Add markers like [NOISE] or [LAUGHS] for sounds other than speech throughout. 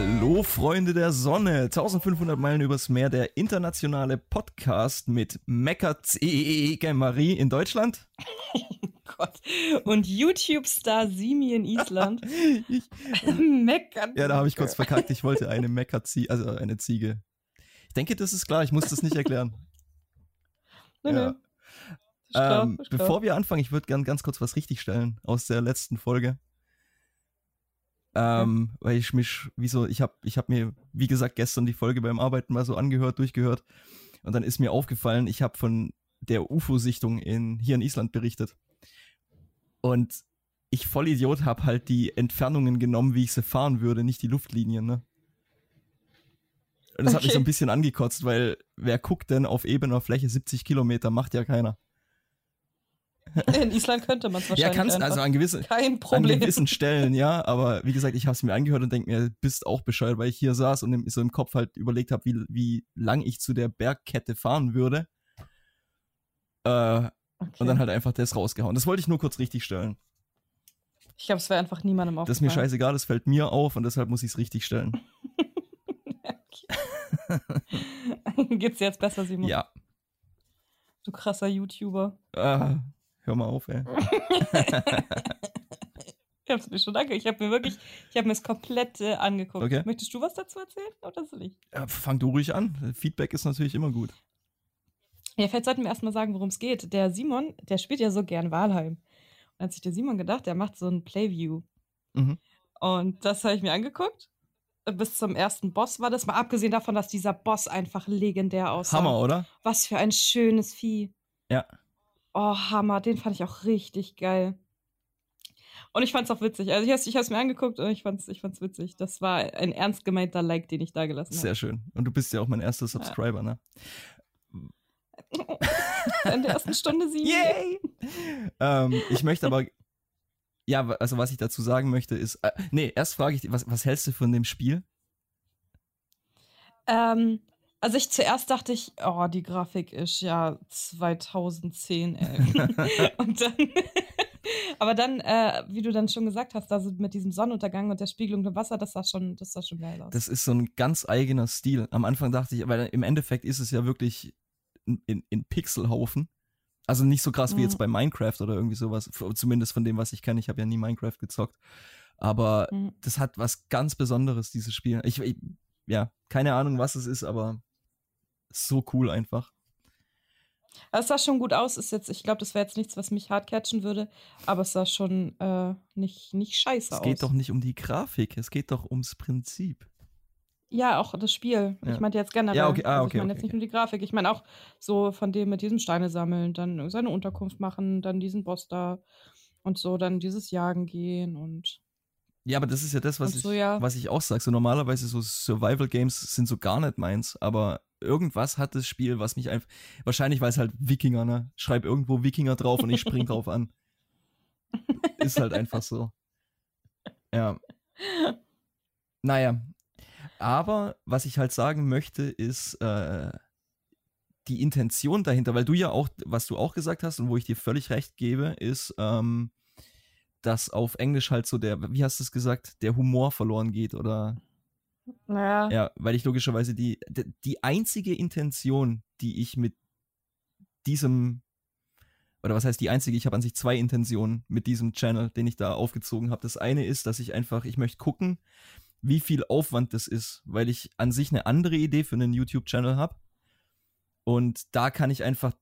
Hallo Freunde der Sonne, 1500 Meilen übers Meer, der internationale Podcast mit Mecca C. Marie in Deutschland. [LAUGHS] Gott. Und YouTube-Star Simi in Island. [LAUGHS] ich, Meckern. ja, da habe ich kurz verkackt. Ich wollte eine Ziege, also eine Ziege. Ich denke, das ist klar. Ich muss das nicht erklären. [LAUGHS] Nee, ja. klar, Ähm, bevor wir anfangen, ich würde gern ganz kurz was richtigstellen aus der letzten Folge. Ähm, weil ich mich, wieso, ich habe ich hab mir, wie gesagt, gestern die Folge beim Arbeiten mal so angehört, durchgehört. Und dann ist mir aufgefallen, ich habe von der UFO-Sichtung in, hier in Island berichtet. Und ich Vollidiot habe halt die Entfernungen genommen, wie ich sie fahren würde, nicht die Luftlinien, ne? Und das hat mich Okay. so ein bisschen angekotzt, weil wer guckt denn auf ebener Fläche 70 Kilometer? Macht ja keiner. [LAUGHS] In Island könnte man es Ja, wahrscheinlich kannst einfach. also an gewissen, Kein an Problem. gewissen [LAUGHS] Stellen, ja, aber wie gesagt, ich habe es mir angehört und denke mir, bist auch bescheuert, weil ich hier saß und so im Kopf halt überlegt habe, wie, wie lang ich zu der Bergkette fahren würde. Äh, Okay. Und dann halt einfach das rausgehauen. Das wollte ich nur kurz richtig stellen. ich glaube, es wäre einfach niemandem Das ist mir aufgefallen. scheißegal, das fällt mir auf und deshalb muss ich es richtig stellen. [LAUGHS] Geht's dir jetzt besser, Simon? Ja. Du krasser YouTuber. Äh, hör mal auf, ey. [LAUGHS] Ich hab's mir schon danke. Ich habe mir wirklich, ich habe mir das komplett äh, angeguckt. Okay. Möchtest du was dazu erzählen oder soll ich? Ja, fang du ruhig an. Feedback ist natürlich immer gut. Ja, vielleicht sollten wir erstmal sagen, worum es geht. Der Simon, der spielt ja so gern Walheim. Und hat sich der Simon gedacht, der macht so ein Playview. Mhm. Und das habe ich mir angeguckt. Bis zum ersten Boss war das, mal abgesehen davon, dass dieser Boss einfach legendär aussah. Hammer, oder? Was für ein schönes Vieh. Ja. Oh, Hammer, den fand ich auch richtig geil. Und ich fand's auch witzig. Also ich hab's, ich hab's mir angeguckt und ich fand's, ich fand's witzig. Das war ein ernst gemeinter Like, den ich da gelassen habe. Sehr schön. Und du bist ja auch mein erster Subscriber, ne? [LAUGHS] In der ersten Stunde sieben. Yay! ähm, ich möchte aber, [LAUGHS] ja, also was ich dazu sagen möchte ist, äh, nee, erst frage ich dich, was, was hältst du von dem Spiel? Ähm, also ich zuerst dachte ich, oh, die Grafik ist ja 2010, ey. [LAUGHS] und dann, [LAUGHS] aber dann, äh, wie du dann schon gesagt hast, also mit diesem Sonnenuntergang und der Spiegelung im Wasser, das sah schon, das sah schon geil aus. Das ist so ein ganz eigener Stil. Am Anfang dachte ich, weil im Endeffekt ist es ja wirklich in, in, Pixelhaufen. Also nicht so krass wie Mhm. jetzt bei Minecraft oder irgendwie sowas, zumindest von dem, was ich kenne. Ich habe ja nie Minecraft gezockt. Aber Mhm. das hat was ganz Besonderes, dieses Spiel. Ich, ich ja, keine Ahnung, was es ist, aber so cool einfach. Es sah schon gut aus. Ist jetzt, ich glaube, das wäre jetzt nichts, was mich hart catchen würde, aber es sah schon äh, nicht, nicht scheiße Es aus. geht doch nicht um die Grafik, es geht doch ums Prinzip. Ja, auch das Spiel. Ja. Ich meinte jetzt generell. Ja, okay, ah, also okay, ich meine okay, jetzt nicht nur die Grafik. Ich meine auch so von dem mit diesem Steine sammeln, dann seine Unterkunft machen, dann diesen Boss da und so, dann dieses Jagen gehen und Ja, aber das ist ja das, was, Und ich, so, ja. was ich auch sage. So normalerweise so Survival-Games sind so gar nicht meins, aber irgendwas hat das Spiel, was mich einfach. Wahrscheinlich, weil es halt Wikinger, ne? Schreib irgendwo Wikinger drauf und ich spring drauf an. Ist halt einfach so. Ja. Naja. Aber was ich halt sagen möchte, ist äh, die Intention dahinter, weil du ja auch, was du auch gesagt hast und wo ich dir völlig recht gebe, ist, ähm, dass auf Englisch halt so der, wie hast du es gesagt, der Humor verloren geht oder naja. ja, weil ich logischerweise die, die einzige Intention, die ich mit diesem, oder was heißt die einzige, ich habe an sich zwei Intentionen mit diesem Channel, den ich da aufgezogen habe. Das eine ist, dass ich einfach, ich möchte gucken, wie viel Aufwand das ist, weil ich an sich eine andere Idee für einen YouTube-Channel habe. Und da kann ich einfach,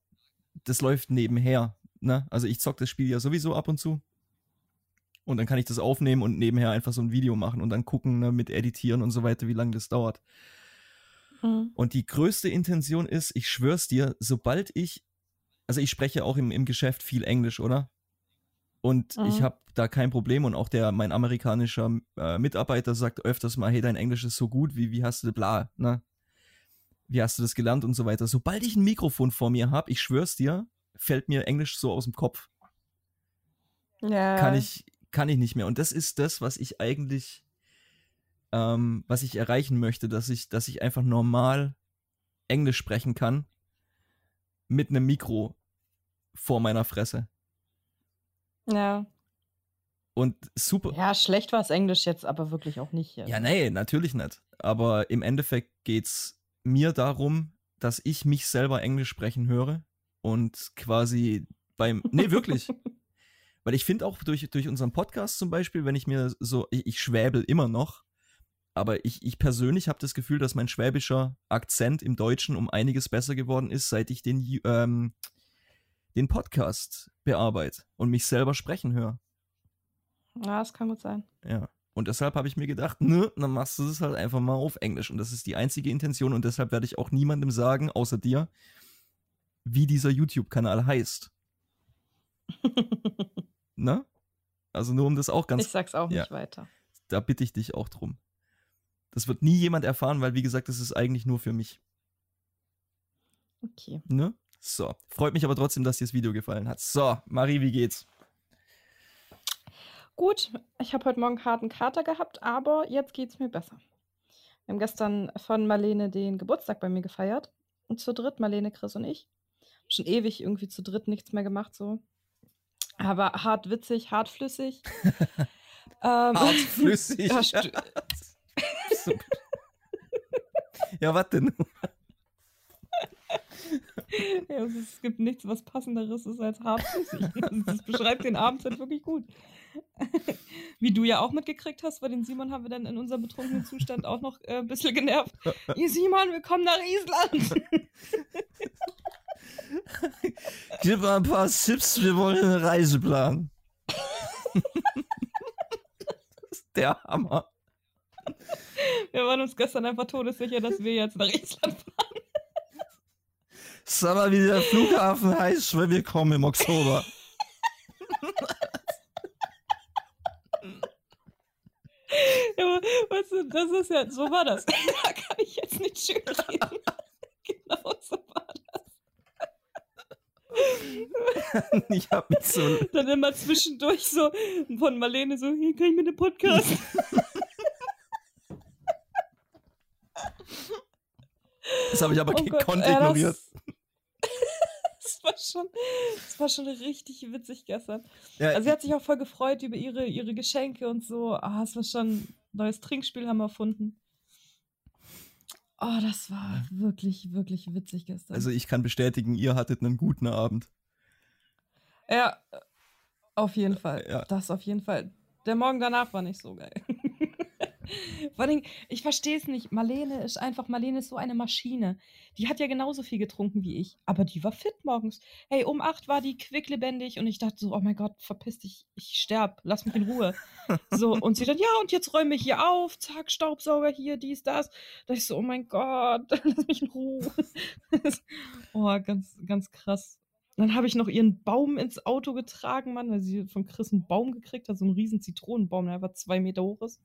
das läuft nebenher. Ne? Also ich zock das Spiel ja sowieso ab und zu. Und dann kann ich das aufnehmen und nebenher einfach so ein Video machen und dann gucken, ne, mit Editieren und so weiter, wie lange das dauert. Mhm. Und die größte Intention ist, ich schwör's dir, sobald ich, also ich spreche auch im, im Geschäft viel Englisch, oder? Und Mhm. ich habe da kein Problem und auch der, mein amerikanischer äh, Mitarbeiter sagt öfters mal, hey, dein Englisch ist so gut, wie, wie hast du, bla, ne? Wie hast du das gelernt und so weiter. Sobald ich ein Mikrofon vor mir habe, ich schwör's dir, fällt mir Englisch so aus dem Kopf. Ja. Kann ich, kann ich nicht mehr. Und das ist das, was ich eigentlich, ähm, was ich erreichen möchte, dass ich, dass ich einfach normal Englisch sprechen kann mit einem Mikro vor meiner Fresse. Ja. Und super. Ja, schlecht war es Englisch jetzt, aber wirklich auch nicht. Ja, nee, natürlich nicht. Aber im Endeffekt geht es mir darum, dass ich mich selber Englisch sprechen höre und quasi beim. Nee, wirklich. [LAUGHS] Weil ich finde auch durch, durch unseren Podcast zum Beispiel, wenn ich mir so, ich, ich schwäbel immer noch, aber ich, ich persönlich habe das Gefühl, dass mein schwäbischer Akzent im Deutschen um einiges besser geworden ist, seit ich den, ähm, den Podcast bearbeite und mich selber sprechen höre. Ja, das kann gut sein. Ja. Und deshalb habe ich mir gedacht, ne, dann machst du es halt einfach mal auf Englisch. Und das ist die einzige Intention und deshalb werde ich auch niemandem sagen, außer dir, wie dieser YouTube-Kanal heißt. [LAUGHS] ne? Also nur um das auch ganz. Ich sag's auch ja, nicht weiter. Da bitte ich dich auch drum. Das wird nie jemand erfahren, weil wie gesagt, das ist eigentlich nur für mich. Okay. Ne? So. Freut mich aber trotzdem, dass dir das Video gefallen hat. So, Marie, wie geht's? Gut, ich habe heute Morgen harten Kater gehabt, aber jetzt geht's mir besser. Wir haben gestern von Marlene den Geburtstag bei mir gefeiert. Und zu dritt, Marlene, Chris und ich. Schon ewig irgendwie zu dritt nichts mehr gemacht, so. Aber hart witzig, hart flüssig. [LAUGHS] ähm, hart [LAUGHS] flüssig. ja, was [LAUGHS] denn? ja, also es gibt nichts, was passenderes ist als hartflüssig. Also das beschreibt den Abend halt wirklich gut. Wie du ja auch mitgekriegt hast, weil den Simon haben wir dann in unserem betrunkenen Zustand auch noch äh, ein bisschen genervt. Ihr Simon, wir kommen nach Island. [LAUGHS] Gib mal ein paar Tipps, wir wollen eine Reise planen. das ist der Hammer. Wir waren uns gestern einfach todessicher, dass wir jetzt nach Island fahren. Sag mal, wie der Flughafen heißt, weil wir kommen im Oktober. ja, weißt du, das ist ja, so war das. [LAUGHS] da kann ich jetzt nicht schön reden. genau so war das. [LAUGHS] ich hab mich so. Dann immer zwischendurch so von Marlene so, hier kann ich mit dem Podcast. [LAUGHS] Das habe ich aber oh gekonnt Gott, ignoriert. Das, [LAUGHS] das, war schon, das war schon richtig witzig gestern. Ja, also sie hat sich auch voll gefreut über ihre, ihre Geschenke und so. Ah, es war schon ein neues Trinkspiel haben wir erfunden. Oh, das war wirklich, wirklich witzig gestern. Also ich kann bestätigen, ihr hattet einen guten Abend. Ja, auf jeden Fall. Ja. Das auf jeden Fall. Der Morgen danach war nicht so geil. [LAUGHS] Vor allem, ich verstehe es nicht. Marlene ist einfach, Marlene ist so eine Maschine. Die hat ja genauso viel getrunken wie ich, aber die war fit morgens. Hey, um acht war die quicklebendig und ich dachte so, oh mein Gott, verpiss dich, ich sterb, lass mich in Ruhe. so, [LAUGHS] und sie dann, ja, und jetzt räume ich hier auf, zack, Staubsauger hier, dies, das. Da ich so, oh mein Gott, [LAUGHS] lass mich in Ruhe. oh, ganz, ganz krass. Dann habe ich noch ihren Baum ins Auto getragen, Mann, weil sie von Chris einen Baum gekriegt hat, so einen riesen Zitronenbaum, der einfach zwei Meter hoch ist.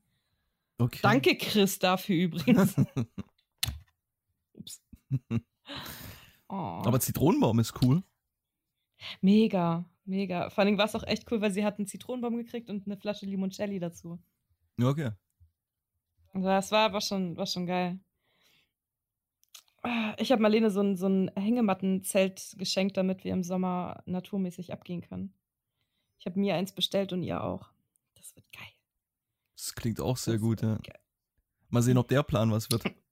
Okay. Danke, Chris, dafür übrigens. [LAUGHS] Ups. [LAUGHS] oh. Aber Zitronenbaum ist cool. Mega, mega. Vor allem war es auch echt cool, weil sie hat einen Zitronenbaum gekriegt und eine Flasche Limoncelli dazu. Okay. Also das war aber schon, war schon geil. Ah, ich habe Marlene so ein, so ein Hängemattenzelt geschenkt, damit wir im Sommer naturmäßig abgehen können. Ich habe mir eins bestellt und ihr auch. Das wird geil. Das klingt auch sehr gut, ja. Mal sehen, ob der Plan was wird. [LAUGHS] [LAUGHS]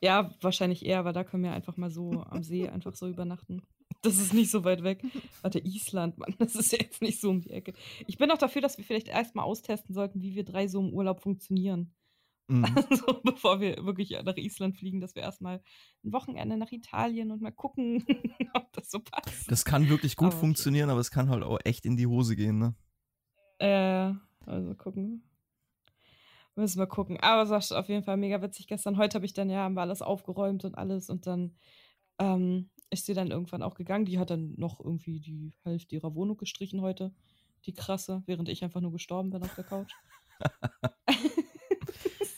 Ja, wahrscheinlich eher, weil da können wir einfach mal so am See einfach so übernachten. Das ist nicht so weit weg. Warte, Island, Mann, das ist ja jetzt nicht so um die Ecke. Ich bin auch dafür, dass wir vielleicht erstmal austesten sollten, wie wir drei so im Urlaub funktionieren. Mhm. [LAUGHS] Also, bevor wir wirklich nach Island fliegen, dass wir erstmal ein Wochenende nach Italien und mal gucken, [LAUGHS] ob das so passt. Das kann wirklich gut aber funktionieren, aber es kann halt auch echt in die Hose gehen, ne? Äh, also gucken. Müssen wir gucken. Aber es war auf jeden Fall mega witzig gestern. Heute habe ich dann ja, haben wir alles aufgeräumt und alles und dann ähm, ist sie dann irgendwann auch gegangen. Die hat dann noch irgendwie die Hälfte ihrer Wohnung gestrichen heute. Die krasse, während ich einfach nur gestorben bin auf der Couch. [LAUGHS]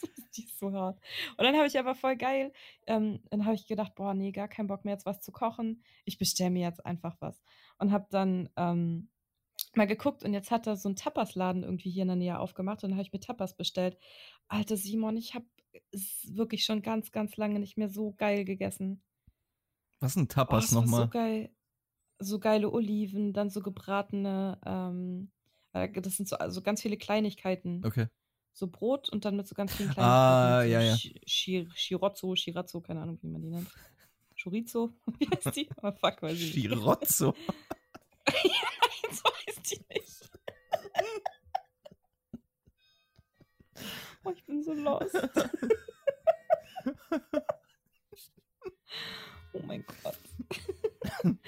ist so hart. Und dann habe ich aber voll geil, ähm, dann habe ich gedacht, boah, nee, gar keinen Bock mehr jetzt was zu kochen. Ich bestelle mir jetzt einfach was. Und habe dann ähm, mal geguckt und jetzt hat er so einen Tapas-Laden irgendwie hier in der Nähe aufgemacht und dann habe ich mir Tapas bestellt. Alter Simon, ich habe wirklich schon ganz, ganz lange nicht mehr so geil gegessen. Was sind Tapas oh, nochmal? So geil. So geile Oliven, dann so gebratene, ähm, Äh, Das sind so also ganz viele Kleinigkeiten. Okay. So Brot und dann mit so ganz vielen Ah, Kleinigkeiten. so ja, ja. Shi- Shirozzo, Shirazzo, keine Ahnung, wie man die nennt. Chorizo, [LAUGHS] wie heißt die? Oh, fuck, weiß ich nicht. Schirozzo. Nein, so heißt die nicht. Oh, ich bin so lost. [LAUGHS] oh mein Gott. [LAUGHS]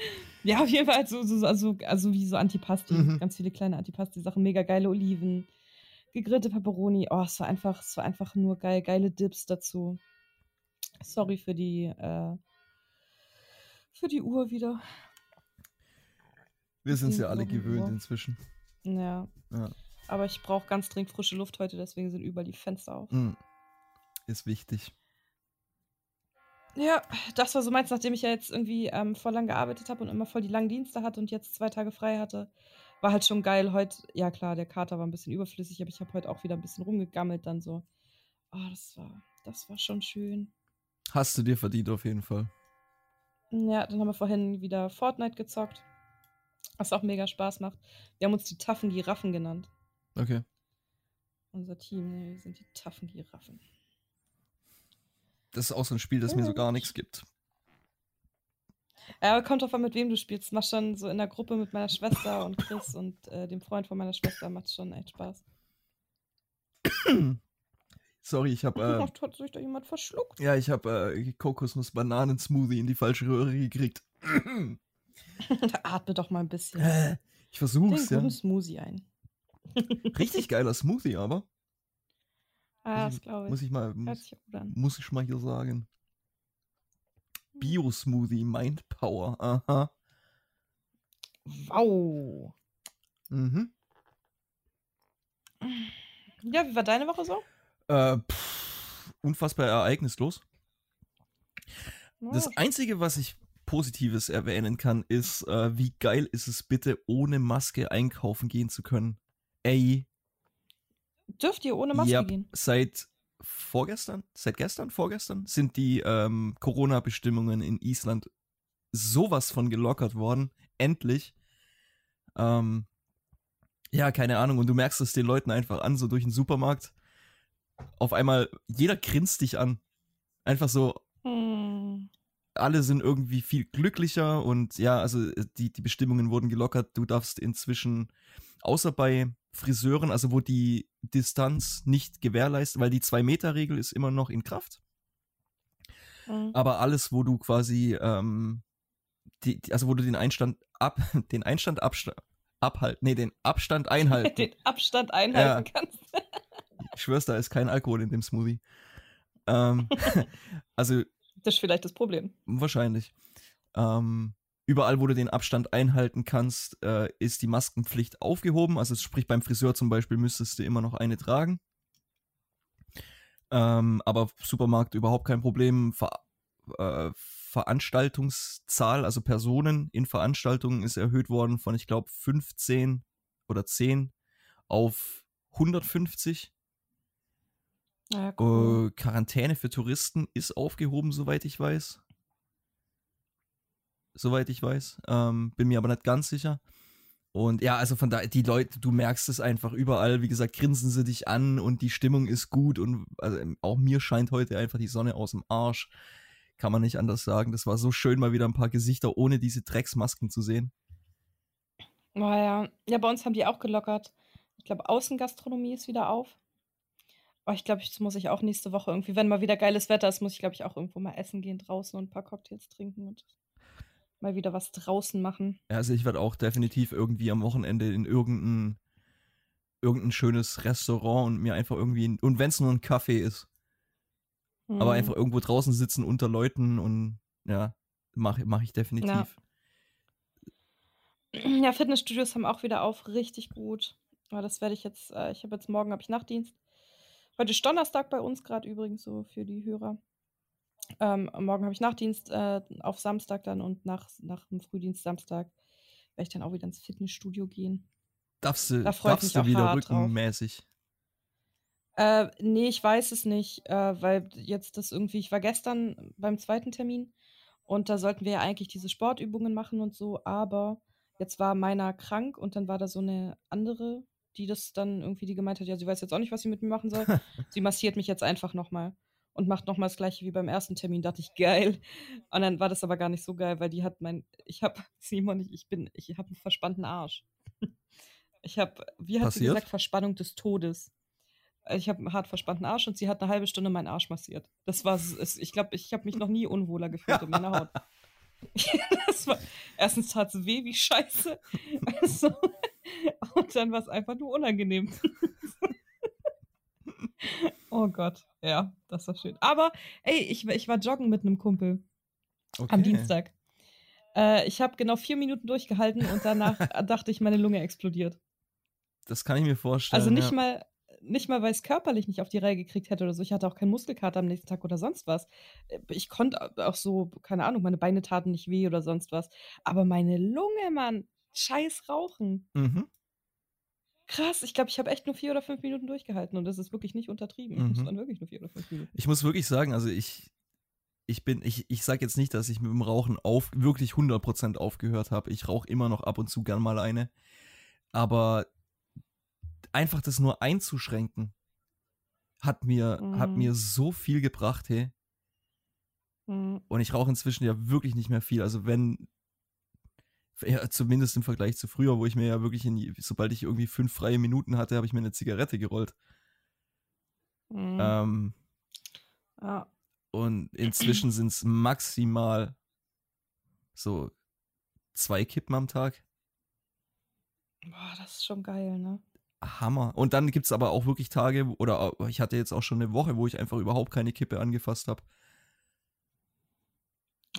ja, auf jeden Fall so, so, also, also wie so Antipasti. Mhm. Ganz viele kleine Antipasti-Sachen. Mega geile Oliven. Gegrillte Pepperoni. Oh, es war einfach, es war einfach nur geil. Geile Dips dazu. Sorry für die, äh, für die Uhr wieder. Wir sind es ja alle gewöhnt inzwischen. Ja. Ja. Aber ich brauche ganz dringend frische Luft heute, deswegen sind überall die Fenster auf. Mm. Ist wichtig. Ja, das war so meins, nachdem ich ja jetzt irgendwie ähm, voll lang gearbeitet habe und immer voll die langen Dienste hatte und jetzt zwei Tage frei hatte. War halt schon geil. Heute, ja klar, der Kater war ein bisschen überflüssig, aber ich habe heute auch wieder ein bisschen rumgegammelt dann so. Oh, das war, das war schon schön. Hast du dir verdient auf jeden Fall. Ja, dann haben wir vorhin wieder Fortnite gezockt. Was auch mega Spaß macht. Wir haben uns die taffen Giraffen genannt. Okay. Unser Team, ne, wir sind die taffen Giraffen. Das ist auch so ein Spiel, das mir so gar nichts gibt. Ja, aber kommt drauf an, mit wem du spielst. Mach schon so in der Gruppe mit meiner Schwester und Chris und äh, dem Freund von meiner Schwester macht schon echt Spaß. Sorry, ich habe äh, hat sich da jemand verschluckt? ja, ich habe äh, Kokosnuss-Bananen-Smoothie in die falsche Röhre gekriegt. [LAUGHS] Atme doch mal ein bisschen. Äh, ich Den versuch's, ja. guten Smoothie ein. [LAUGHS] Richtig geiler Smoothie, aber Ah, Muss das glaube ich. muss ich mal muss, muss ich mal hier sagen. Bio-Smoothie, Mind Power. Aha. Wow. Mhm. Ja, wie war deine Woche so? Äh, pff, unfassbar ereignislos. Das Einzige, was ich Positives erwähnen kann, ist, äh, wie geil ist es bitte, ohne Maske einkaufen gehen zu können. Ey, dürft ihr ohne Maske Yep. gehen? seit vorgestern, seit gestern, vorgestern sind die ähm, Corona-Bestimmungen in Island sowas von gelockert worden. Endlich. Ähm, ja, keine Ahnung. Und du merkst es den Leuten einfach an, so durch den Supermarkt. Auf einmal, jeder grinst dich an. Einfach so, Hm. alle sind irgendwie viel glücklicher und ja, also äh, die, die Bestimmungen wurden gelockert. Du darfst inzwischen, außer bei Friseuren, also wo die Distanz nicht gewährleistet, weil die Zwei-Meter-Regel ist immer noch in Kraft. Hm. Aber alles, wo du quasi, ähm, die, also wo du den Einstand ab, [LAUGHS] den Einstand absta abhalten, nee, den Abstand einhalten. [LAUGHS] Den Abstand einhalten kannst. ich schwör's, da ist kein Alkohol in dem Smoothie. [LAUGHS] Ähm, also Das ist vielleicht das Problem. Wahrscheinlich. Ähm, überall, wo du den Abstand einhalten kannst, äh, ist die Maskenpflicht aufgehoben. Also sprich beim Friseur zum Beispiel müsstest du immer noch eine tragen. Ähm, aber Supermarkt überhaupt kein Problem. Ver äh, Veranstaltungszahl, also Personen in Veranstaltungen ist erhöht worden von, ich glaube, 15 oder 10 auf 150. Ja, cool. Äh, Quarantäne für Touristen ist aufgehoben, soweit ich weiß. Soweit ich weiß. Ähm, bin mir aber nicht ganz sicher. Und ja, also von da, die Leute, du merkst es einfach überall. Wie gesagt, grinsen sie dich an und die Stimmung ist gut. Und also, auch mir scheint heute einfach die Sonne aus dem Arsch. Kann man nicht anders sagen. Das war so schön, mal wieder ein paar Gesichter ohne diese Drecksmasken zu sehen. Oh, ja. ja, bei uns haben die auch gelockert. Ich glaube, Außengastronomie ist wieder auf. Aber ich glaube, das muss ich auch nächste Woche irgendwie, wenn mal wieder geiles Wetter ist, muss ich, glaube ich, auch irgendwo mal essen gehen draußen und ein paar Cocktails trinken und mal wieder was draußen machen. Ja, Also ich werde auch definitiv irgendwie am Wochenende in irgendein, irgendein schönes Restaurant und mir einfach irgendwie, und wenn es nur ein Kaffee ist, aber Hm. einfach irgendwo draußen sitzen unter Leuten und ja, mache mach ich definitiv. Ja, Fitnessstudios haben auch wieder auf, richtig gut. Aber das werde ich jetzt, äh, ich habe jetzt morgen habe ich Nachtdienst. Heute ist Donnerstag bei uns gerade übrigens so für die Hörer. Ähm, morgen habe ich Nachtdienst äh, auf Samstag dann und nach, nach dem Frühdienst Samstag werde ich dann auch wieder ins Fitnessstudio gehen. Darfst du, Da darfst du wieder rückenmäßig? Äh, nee, ich weiß es nicht, äh, weil jetzt das irgendwie, ich war gestern beim zweiten Termin und da sollten wir ja eigentlich diese Sportübungen machen und so, aber jetzt war meiner krank und dann war da so eine andere die das dann irgendwie, die gemeint hat, ja, sie weiß jetzt auch nicht, was sie mit mir machen soll. [LAUGHS] sie massiert mich jetzt einfach nochmal und macht nochmal das gleiche wie beim ersten Termin. Dachte ich, geil. Und dann war das aber gar nicht so geil, weil die hat mein, ich habe, [LAUGHS] Simon, ich, ich bin, ich habe einen verspannten Arsch. Ich habe, wie hat Passiert? sie gesagt, Verspannung des Todes. Ich habe einen hart verspannten Arsch und sie hat eine halbe Stunde meinen Arsch massiert. Das war, es- ich glaube, ich habe mich noch nie unwohler gefühlt in meiner Haut. [LAUGHS] [LAUGHS] das war, erstens tat es weh wie Scheiße. Also, und dann war es einfach nur unangenehm. Oh Gott, ja, das war schön. Aber, ey, ich, ich war joggen mit einem Kumpel Okay. am Dienstag. Äh, ich habe genau vier Minuten durchgehalten und danach [LAUGHS] dachte ich, meine Lunge explodiert. Das kann ich mir vorstellen. Also nicht ja. mal, nicht mal, weil ich es körperlich nicht auf die Reihe gekriegt hätte oder so. Ich hatte auch keinen Muskelkater am nächsten Tag oder sonst was. Äh, Ich konnte auch so, keine Ahnung, meine Beine taten nicht weh oder sonst was. Aber meine Lunge, Mann, scheiß Rauchen. Mhm. Krass, ich glaube, ich habe echt nur vier oder fünf Minuten durchgehalten und das ist wirklich nicht untertrieben. Mhm. waren wirklich nur vier oder fünf Minuten. Ich muss wirklich sagen, also ich, ich bin, ich, ich sag jetzt nicht, dass ich mit dem Rauchen auf, wirklich 100% aufgehört habe. Ich rauche immer noch ab und zu gern mal eine. Aber einfach das nur einzuschränken, hat mir, hat Mhm. mir so viel gebracht, hey. Mhm. Und ich rauche inzwischen ja wirklich nicht mehr viel. Also wenn, ja, zumindest im Vergleich zu früher, wo ich mir ja wirklich, in, sobald ich irgendwie fünf freie Minuten hatte, habe ich mir eine Zigarette gerollt. Mhm. Ähm, ja. und inzwischen sind es maximal so zwei Kippen am Tag. Boah, das ist schon geil, ne? Hammer. Und dann gibt es aber auch wirklich Tage, oder ich hatte jetzt auch schon eine Woche, wo ich einfach überhaupt keine Kippe angefasst habe.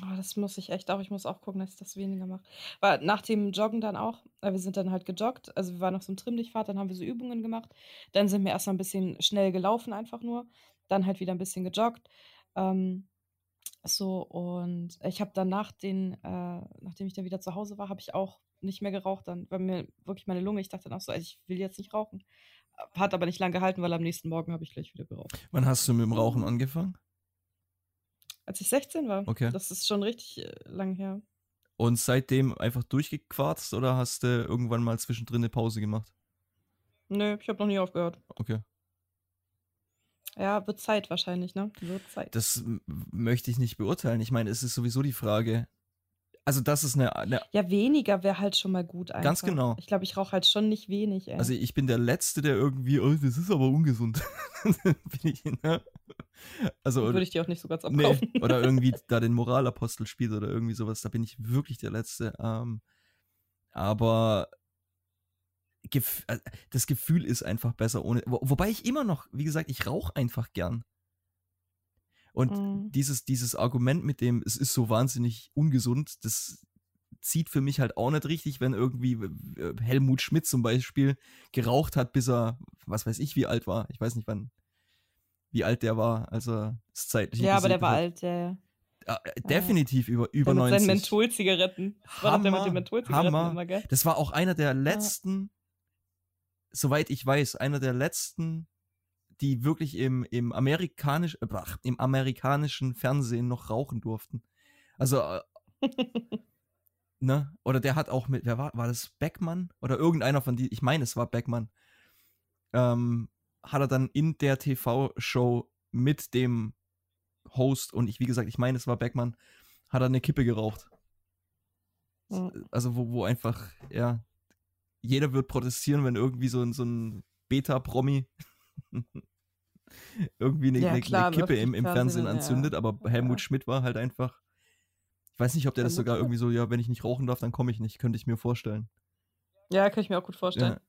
Oh, das muss ich echt auch. Ich muss auch gucken, dass ich das weniger mache. War nach dem Joggen dann auch, äh, wir sind dann halt gejoggt. Also wir waren auf so einem Trimmdichtfahrt, dann haben wir so Übungen gemacht. Dann sind wir erstmal ein bisschen schnell gelaufen, einfach nur. Dann halt wieder ein bisschen gejoggt. Ähm, so, und ich habe dann nach den, äh, nachdem ich dann wieder zu Hause war, habe ich auch nicht mehr geraucht. Dann war mir wirklich meine Lunge, ich dachte dann auch so, also ich will jetzt nicht rauchen. Hat aber nicht lang gehalten, weil am nächsten Morgen habe ich gleich wieder geraucht. Wann hast du mit dem Rauchen angefangen? Als ich 16 war. Okay. Das ist schon richtig äh, lang her. Und seitdem einfach durchgequarzt oder hast du irgendwann mal zwischendrin eine Pause gemacht? Nö, ich habe noch nie aufgehört. Okay. Ja, wird Zeit wahrscheinlich, ne? Wird Zeit. Das möchte ich nicht beurteilen. Ich meine, es ist sowieso die Frage. Also, das ist eine. eine ja, weniger wäre halt schon mal gut einfach. Ganz genau. Ich glaube, ich rauche halt schon nicht wenig, ey. also, ich bin der Letzte, der irgendwie, oh, das ist aber ungesund. [LAUGHS] bin ich, ne? Also, Würde ich dir auch nicht so ganz nee, abkaufen. oder irgendwie [LAUGHS] da den Moralapostel spielt oder irgendwie sowas. Da bin ich wirklich der Letzte. Ähm, aber äh, das Gefühl ist einfach besser ohne. Wo, wobei ich immer noch, wie gesagt, ich rauche einfach gern. Und Mhm. dieses, dieses Argument mit dem, es ist so wahnsinnig ungesund, das zieht für mich halt auch nicht richtig, wenn irgendwie Helmut Schmidt zum Beispiel geraucht hat, bis er, was weiß ich, wie alt war. Ich weiß nicht, wann, wie alt der war, also das zeitlich. ja, aber der war alt, hat. Ja, definitiv über, über mit 90. seinen Mentholzigaretten. Das war doch der mit Hammer, den Mentholzigaretten Hammer. immer, gell? Das war auch einer der letzten, soweit ich weiß, einer der letzten, die wirklich im, im, amerikanisch, äh, ach, im amerikanischen Fernsehen noch rauchen durften. Also, äh, [LAUGHS] ne? Oder der hat auch mit, wer war, war das Beckmann? Oder irgendeiner von die, ich meine, es war Beckmann. Ähm, hat er dann in der TV-Show mit dem Host, und ich, wie gesagt, ich meine, es war Beckmann, hat er eine Kippe geraucht. Mhm. Also, wo, wo einfach, ja, jeder wird protestieren, wenn irgendwie so so ein Beta-Promi [LAUGHS] irgendwie eine, Ja, eine, klar, eine Kippe im, im Fernsehen ja. anzündet, aber Ja. Helmut Schmidt war halt einfach. Ich weiß nicht, ob der das sogar irgendwie so, ja, wenn ich nicht rauchen darf, dann komme ich nicht, könnte ich mir vorstellen. Ja, kann ich mir auch gut vorstellen. Ja.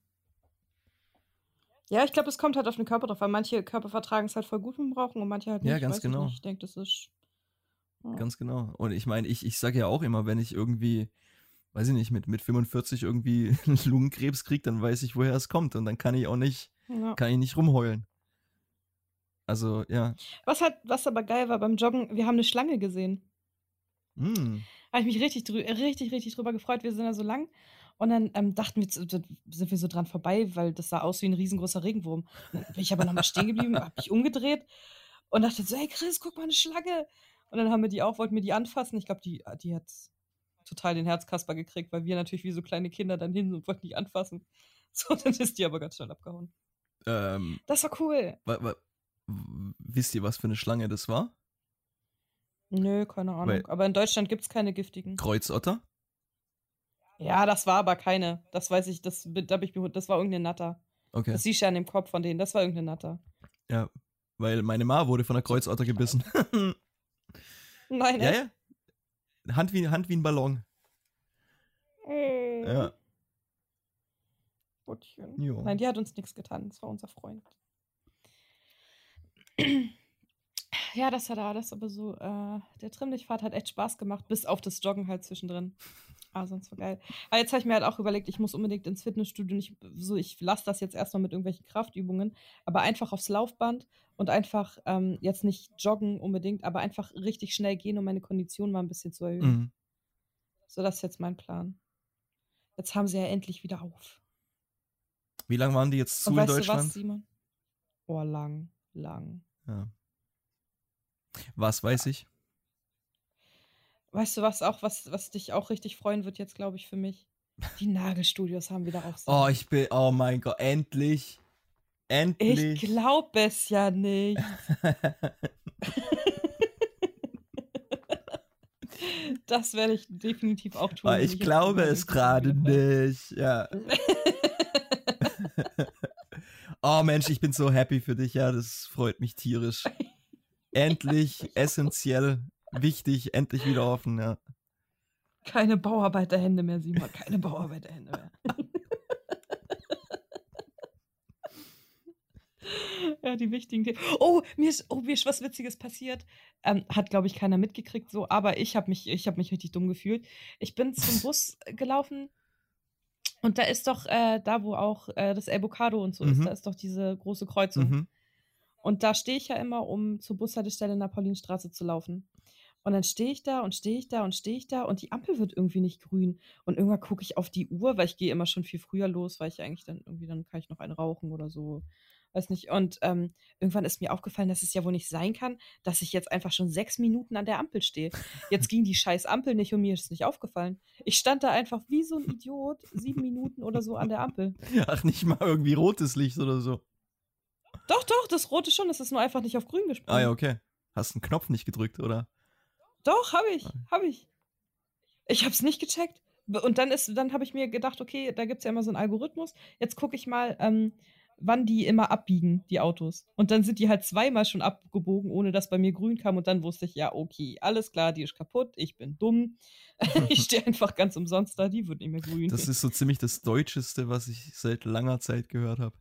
Ja, ich glaube, es kommt halt auf den Körper drauf, weil manche Körper vertragen es halt voll gut mit dem Rauchen und manche halt nicht. Ja, ganz ich genau. Ich denke, das ist. Ganz genau. Und ich meine, ich, ich sage ja auch immer, wenn ich irgendwie, weiß ich nicht, mit, mit 45 irgendwie [LAUGHS] Lungenkrebs kriege, dann weiß ich, woher es kommt. Und dann kann ich auch nicht, Ja. kann ich nicht rumheulen. Also, ja. Was halt, was aber geil war beim Joggen, wir haben eine Schlange gesehen. Hm. Habe ich mich richtig, richtig, richtig drüber gefreut. Wir sind da so lang. Und dann ähm, dachten wir, sind wir so dran vorbei, weil das sah aus wie ein riesengroßer Regenwurm. Dann bin ich aber nochmal stehen geblieben, habe mich umgedreht und dachte so, hey Chris, guck mal, eine Schlange. Und dann haben wir die auch, wollten wir die anfassen. Ich glaube, die, die hat total den Herzkasper gekriegt, weil wir natürlich wie so kleine Kinder dann hin und wollten die anfassen. [LAUGHS] So, dann ist die aber ganz schnell abgehauen. Ähm, Das war cool. wisst ihr, was für eine Schlange das war? Nö, keine Ahnung. Weil- aber in Deutschland gibt es keine giftigen. Kreuzotter? Ja, das war aber keine. Das weiß ich, das, da ich, das war irgendeine Natter. Okay. Das siehst du ja an dem Kopf von denen. Das war irgendeine Natter. Ja, weil meine Ma wurde von einer Kreuzotter gebissen. [LAUGHS] Nein, ja, echt? ja. Hand wie, Hand wie ein Ballon. Äh, Ja. Buttchen. Jo. Nein, die hat uns nichts getan. Das war unser Freund. [CLEARS THROAT] Ja, das hat alles, aber so, äh, der Trimmlichtfahrt hat echt Spaß gemacht, bis auf das Joggen halt zwischendrin. Ah, sonst war geil. Aber jetzt habe ich mir halt auch überlegt, ich muss unbedingt ins Fitnessstudio. Nicht so, ich lasse das jetzt erstmal mit irgendwelchen Kraftübungen, aber einfach aufs Laufband und einfach ähm, jetzt nicht joggen unbedingt, aber einfach richtig schnell gehen, um meine Kondition mal ein bisschen zu erhöhen. Mhm. So, das ist jetzt mein Plan. Jetzt haben sie ja endlich wieder auf. Wie lange waren die jetzt zu Und in weißt du Deutschland? was, Simon? Oh, lang, lang. ja. Was weiß ich? Weißt du was auch, was, was dich auch richtig freuen wird jetzt, glaube ich, für mich? Die Nagelstudios haben wieder auf. Oh, ich bin. Oh mein Gott, endlich. ich Endlich. glaube es ja nicht. [LAUGHS] Das werde ich definitiv auch tun. Wenn ich jetzt glaube es gerade nicht. Ja. [LAUGHS] [LAUGHS] oh Mensch, ich bin so happy für dich. Ja, das freut mich tierisch. [LAUGHS] Endlich, essentiell, wichtig, endlich wieder offen. Ja. Keine Bauarbeiterhände mehr, Simon. Keine Bauarbeiterhände mehr. [LAUGHS] ja, die wichtigen Themen. Oh, mir ist, oh, mir ist was Witziges passiert. Ähm, hat, glaube ich, keiner mitgekriegt so, aber ich habe mich, ich hab mich richtig dumm gefühlt. Ich bin zum Bus gelaufen und da ist doch, äh, da wo auch äh, das Avocado und so ist, Mhm. da ist doch diese große Kreuzung. Mhm. Und da stehe ich ja immer, um zur Bushaltestelle in der Paulinstraße zu laufen. Und dann stehe ich da und stehe ich da und stehe ich da und die Ampel wird irgendwie nicht grün. Und irgendwann gucke ich auf die Uhr, weil ich gehe immer schon viel früher los, weil ich eigentlich dann irgendwie, dann kann ich noch einen rauchen oder so. Weiß nicht. Und ähm, irgendwann ist mir aufgefallen, dass es ja wohl nicht sein kann, dass ich jetzt einfach schon sechs Minuten an der Ampel stehe. Jetzt ging die scheiß Ampel nicht und mir ist es nicht aufgefallen. Ich stand da einfach wie so ein Idiot, sieben Minuten oder so an der Ampel. [LAUGHS] Ach, nicht mal irgendwie rotes Licht oder so. Doch, doch, das rote schon, es ist nur einfach nicht auf grün gesprungen. Ah ja, okay. Hast einen Knopf nicht gedrückt, oder? Doch, habe ich, Okay. habe ich. Ich habe es nicht gecheckt. Und dann ist, dann habe ich mir gedacht, okay, da gibt es ja immer so einen Algorithmus. Jetzt gucke ich mal, ähm, wann die immer abbiegen, die Autos. Und dann sind die halt zweimal schon abgebogen, ohne dass bei mir grün kam. Und dann wusste ich, ja, okay, alles klar, die ist kaputt, ich bin dumm. [LAUGHS] ich stehe einfach ganz umsonst da, die wird nicht mehr grün. Das ist so ziemlich das Deutscheste, was ich seit langer Zeit gehört habe.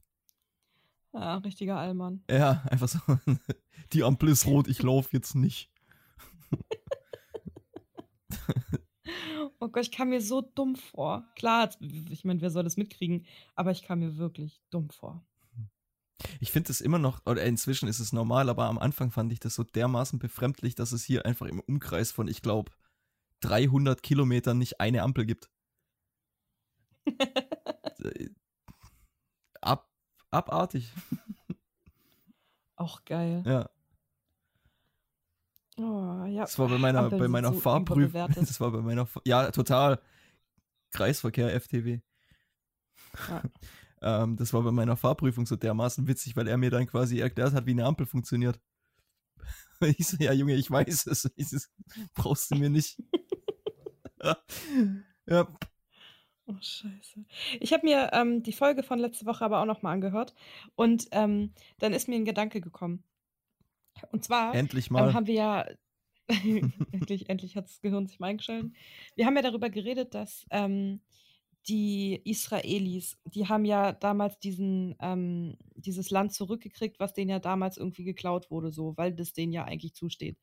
ja, richtiger Allmann. Ja, einfach so. [LAUGHS] Die Ampel ist rot, ich laufe jetzt nicht. [LAUGHS] Oh Gott, ich kam mir so dumm vor. Klar, ich meine, wer soll das mitkriegen? Aber ich kam mir wirklich dumm vor. Ich finde es immer noch, oder inzwischen ist es normal, aber am Anfang fand ich das so dermaßen befremdlich, dass es hier einfach im Umkreis von, ich glaube, 300 Kilometern nicht eine Ampel gibt. [LAUGHS] Äh, Ab, abartig. Auch geil. Ja, Oh, ja. das war bei meiner, Ampeln bei meiner so Fahrprüfung. [LAUGHS] Das war bei meiner, Fa- ja, total. Kreisverkehr, FTW. Ja. [LAUGHS] ähm, das war bei meiner Fahrprüfung so dermaßen witzig, weil er mir dann quasi erklärt hat, wie eine Ampel funktioniert. [LAUGHS] Ich so, ja, Junge, ich weiß es. Ich so, brauchst du mir nicht. ja, Oh, scheiße. Ich habe mir ähm, die Folge von letzte Woche aber auch nochmal angehört. Und ähm, dann ist mir ein Gedanke gekommen. Und zwar endlich ähm, mal. haben wir ja. [LAUGHS] [LAUGHS] endlich, endlich hat das Gehirn sich mal eingeschaltet. Wir haben ja darüber geredet, dass ähm, die Israelis, die haben ja damals diesen, ähm, dieses Land zurückgekriegt, was denen ja damals irgendwie geklaut wurde, so, weil das denen ja eigentlich zusteht.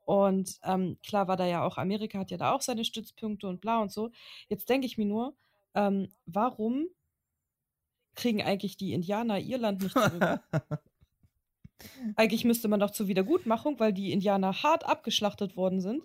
Und ähm, klar war da ja auch, Amerika hat ja da auch seine Stützpunkte und bla und so. Jetzt denke ich mir nur, ähm, warum kriegen eigentlich die Indianer ihr Land nicht zurück? [LAUGHS] eigentlich müsste man doch zur Wiedergutmachung, weil die Indianer hart abgeschlachtet worden sind,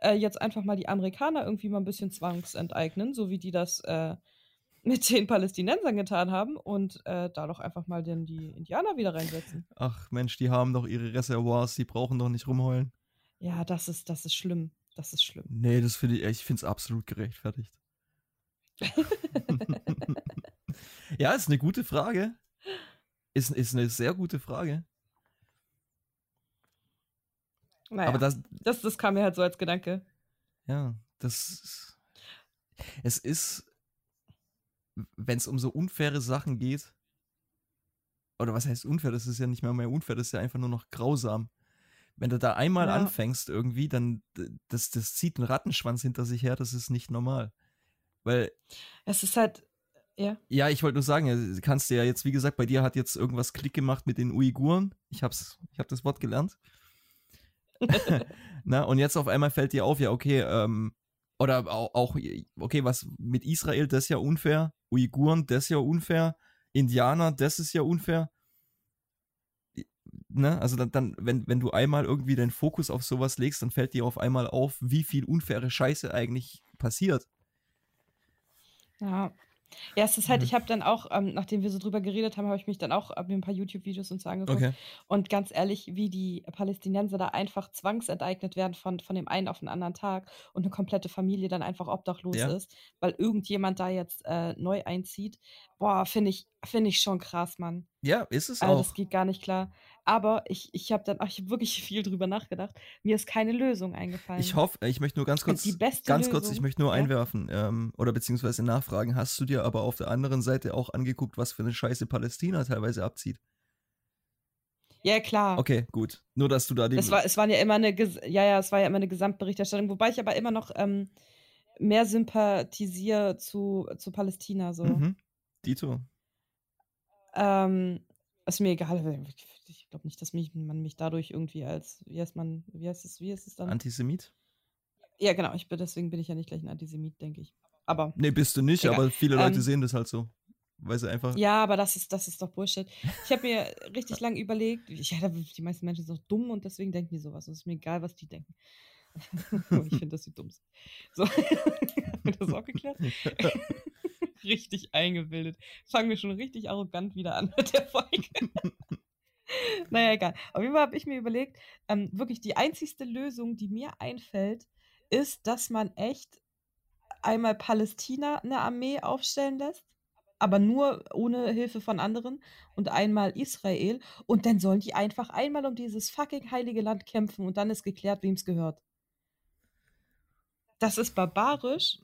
äh, jetzt einfach mal die Amerikaner irgendwie mal ein bisschen zwangsenteignen, so wie die das äh, [LAUGHS] mit den Palästinensern getan haben und äh, da doch einfach mal dann die Indianer wieder reinsetzen. Ach Mensch, die haben doch ihre Reservoirs, die brauchen doch nicht rumheulen. Ja, das ist, das ist schlimm. Das ist schlimm. Nee, das finde ich, ich finde es absolut gerechtfertigt. [LAUGHS] [LAUGHS] ja, ist eine gute Frage. Ist, ist eine sehr gute Frage. Naja, Aber das, das, das kam mir halt so als Gedanke. ja, das. Es ist, wenn es um so unfaire Sachen geht, oder was heißt unfair? Das ist ja nicht mehr mehr unfair, das ist ja einfach nur noch grausam. Wenn du da einmal Ja. anfängst irgendwie, dann das, das zieht einen Rattenschwanz hinter sich her, das ist nicht normal. Weil Es ist halt, ja. Ja, ich wollte nur sagen, kannst du ja jetzt, wie gesagt, bei dir hat jetzt irgendwas Klick gemacht mit den Uiguren. Ich hab's, ich hab das Wort gelernt. [LAUGHS] Na, und jetzt auf einmal fällt dir auf, ja, okay, ähm, oder auch, okay, was mit Israel, das ist ja unfair. Uiguren, das ist ja unfair. Indianer, das ist ja unfair. Ne? Also dann, dann wenn, wenn du einmal irgendwie deinen Fokus auf sowas legst, dann fällt dir auf einmal auf, wie viel unfaire Scheiße eigentlich passiert. Ja. Ja, es ist halt, Mhm. ich habe dann auch, ähm, nachdem wir so drüber geredet haben, habe ich mich dann auch mir ein paar YouTube-Videos und so angeguckt. Okay. Und ganz ehrlich, wie die Palästinenser da einfach zwangsenteignet werden von, von dem einen auf den anderen Tag und eine komplette Familie dann einfach obdachlos Ja. ist, weil irgendjemand da jetzt äh, neu einzieht. Boah, finde ich, finde ich schon krass, Mann. Ja, ist es Also auch. das geht gar nicht klar. Aber ich, ich habe dann ich hab wirklich [LAUGHS] viel drüber nachgedacht. Mir ist keine Lösung eingefallen. Ich hoffe, ich möchte nur ganz kurz, die beste ganz kurz, ich Lösung- möchte nur Ja? einwerfen ähm, oder beziehungsweise nachfragen. Hast du dir aber auf der anderen Seite auch angeguckt, was für eine Scheiße Palästina teilweise abzieht? Ja, klar. Okay, gut. Nur, dass du da die. Es war, es waren ja immer eine, ja, ja, es war ja immer eine Gesamtberichterstattung, wobei ich aber immer noch ähm, mehr sympathisiere zu, zu Palästina. So. mhm. Dito. Ähm, ist mir egal. [LAUGHS] Ich glaube nicht, dass mich, man mich dadurch irgendwie als, wie heißt man, wie heißt es, wie ist es dann? Antisemit? ja, genau, ich bin, deswegen bin ich ja nicht gleich ein Antisemit, denke ich. Aber Nee, bist du nicht, Egal. aber viele Leute Ähm, sehen das halt so. Weil sie einfach. Ja, aber das ist, das ist doch Bullshit. Ich habe mir richtig lang überlegt, ich, ja, die meisten Menschen sind doch dumm und deswegen denken die sowas. Und es ist mir egal, was die denken. [LAUGHS] ich finde, dass sie dumm sind. So, [LAUGHS] haben wir das auch geklärt? [LAUGHS] richtig eingebildet. Fangen wir schon richtig arrogant wieder an mit der Folge. [LAUGHS] naja, egal. Auf jeden Fall habe ich mir überlegt, ähm, wirklich die einzigste Lösung, die mir einfällt, ist, dass man echt einmal Palästina eine Armee aufstellen lässt, aber nur ohne Hilfe von anderen und einmal Israel und dann sollen die einfach einmal um dieses fucking heilige Land kämpfen und dann ist geklärt, wem es gehört. Das ist barbarisch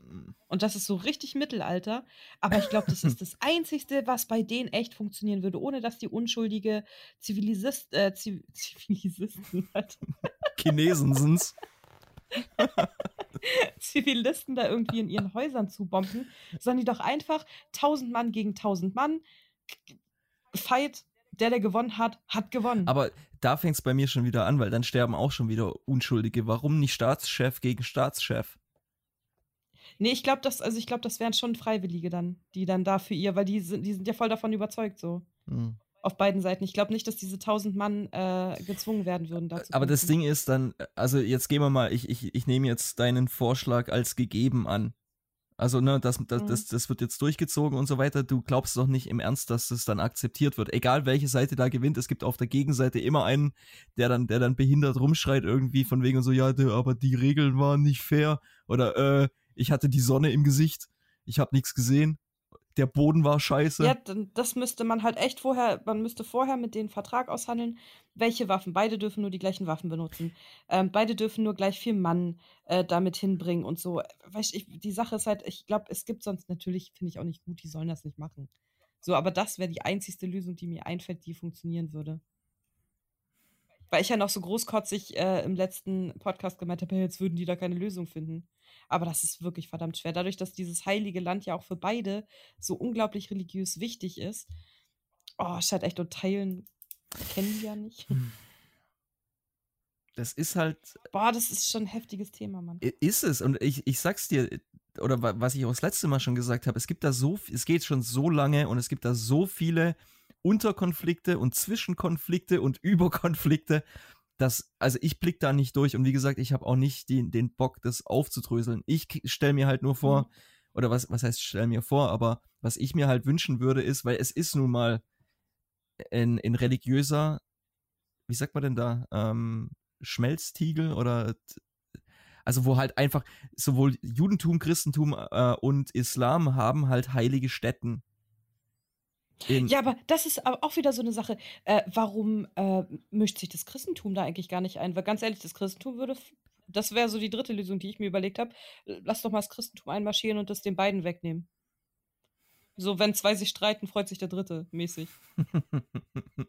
und das ist so richtig Mittelalter, aber ich glaube, das ist [LAUGHS] das Einzigste, was bei denen echt funktionieren würde, ohne dass die unschuldige Zivilisist, äh, Ziv Zivilisisten, [LAUGHS] Chinesen sind's. [LAUGHS] Zivilisten da irgendwie in ihren Häusern zu bomben, sondern die doch einfach 1000 Mann gegen 1000 Mann Fight, der, der gewonnen hat, hat gewonnen. Aber da fängt es bei mir schon wieder an, weil dann sterben auch schon wieder Unschuldige. Warum nicht Staatschef gegen Staatschef? Nee, ich glaube, das, also ich glaube, das wären schon Freiwillige dann, die dann da für ihr, weil die sind, die sind ja voll davon überzeugt so. Hm. Auf beiden Seiten. Ich glaube nicht, dass diese 1000 Mann äh, gezwungen werden würden dazu. Aber das Ding ist dann, also jetzt gehen wir mal, ich, ich, ich nehme jetzt deinen Vorschlag als gegeben an. Also, ne, das, das, Mhm. das, das wird jetzt durchgezogen und so weiter. Du glaubst doch nicht im Ernst, dass das dann akzeptiert wird. Egal welche Seite da gewinnt, es gibt auf der Gegenseite immer einen, der dann, der dann behindert rumschreit, irgendwie von wegen so, ja, aber die Regeln waren nicht fair. Oder äh, ich hatte die Sonne im Gesicht, ich habe nichts gesehen. Der Boden war scheiße. Ja, das müsste man halt echt vorher, man müsste vorher mit denen Vertrag aushandeln, welche Waffen. Beide dürfen nur die gleichen Waffen benutzen. Ähm, beide dürfen nur gleich viel Mann äh, damit hinbringen und so. Weißt, ich, die Sache ist halt, ich glaube, es gibt sonst natürlich, finde ich auch nicht gut, die sollen das nicht machen. So, aber das wäre die einzigste Lösung, die mir einfällt, die funktionieren würde. Weil ich ja noch so großkotzig äh, im letzten Podcast gemeint habe, jetzt würden die da keine Lösung finden. Aber das ist wirklich verdammt schwer. Dadurch, dass dieses heilige Land ja auch für beide so unglaublich religiös wichtig ist. Oh, ist halt echt und teilen kennen die ja nicht. Das ist halt, Boah, das ist schon ein heftiges Thema, Mann. Ist es. Und ich, ich sag's dir, oder wa- was ich auch das letzte Mal schon gesagt habe, es gibt da so, es geht schon so lange und es gibt da so viele Unterkonflikte und Zwischenkonflikte und Überkonflikte, dass, also ich blick da nicht durch und wie gesagt, ich habe auch nicht den, den Bock, das aufzudröseln. Ich stelle mir halt nur vor, Mhm. oder was, was heißt stell mir vor, aber was ich mir halt wünschen würde, ist, weil es ist nun mal in, in religiöser, wie sagt man denn da, ähm, Schmelztiegel oder also wo halt einfach sowohl Judentum, Christentum äh, und Islam haben halt heilige Stätten. In, Ja, aber das ist aber auch wieder so eine Sache. Äh, warum äh, mischt sich das Christentum da eigentlich gar nicht ein? Weil ganz ehrlich, das Christentum würde, das wäre so die dritte Lösung, die ich mir überlegt habe. Lass doch mal das Christentum einmarschieren und das den beiden wegnehmen. So, wenn zwei sich streiten, freut sich der Dritte, mäßig. [LAUGHS]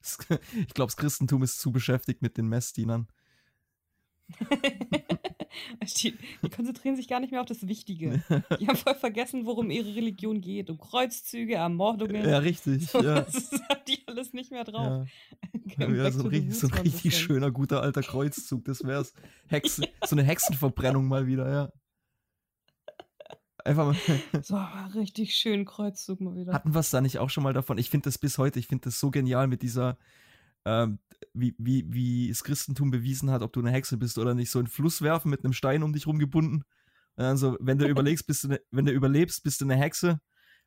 ich glaube, das Christentum ist zu beschäftigt mit den Messdienern. [LAUGHS] die, die konzentrieren sich gar nicht mehr auf das Wichtige. [LAUGHS] Die haben voll vergessen, worum ihre Religion geht. Um Kreuzzüge, Ermordungen. Ja, richtig. So, Ja. [LAUGHS] Das haben die alles nicht mehr drauf. Ja. Ja, so richtig, so ein richtig schöner, guter alter Kreuzzug, das wär's. Hexen, [LAUGHS] so eine Hexenverbrennung mal wieder, ja. Einfach mal. So, richtig schön Kreuzzug mal wieder. Hatten wir es da nicht auch schon mal davon? Ich finde das bis heute, ich finde das so genial mit dieser, ähm, wie, wie, wie das Christentum bewiesen hat, ob du eine Hexe bist oder nicht. So einen Fluss werfen mit einem Stein um dich rumgebunden. Und dann so, wenn du [LAUGHS] überlegst, bist du ne, wenn du überlebst, bist du eine Hexe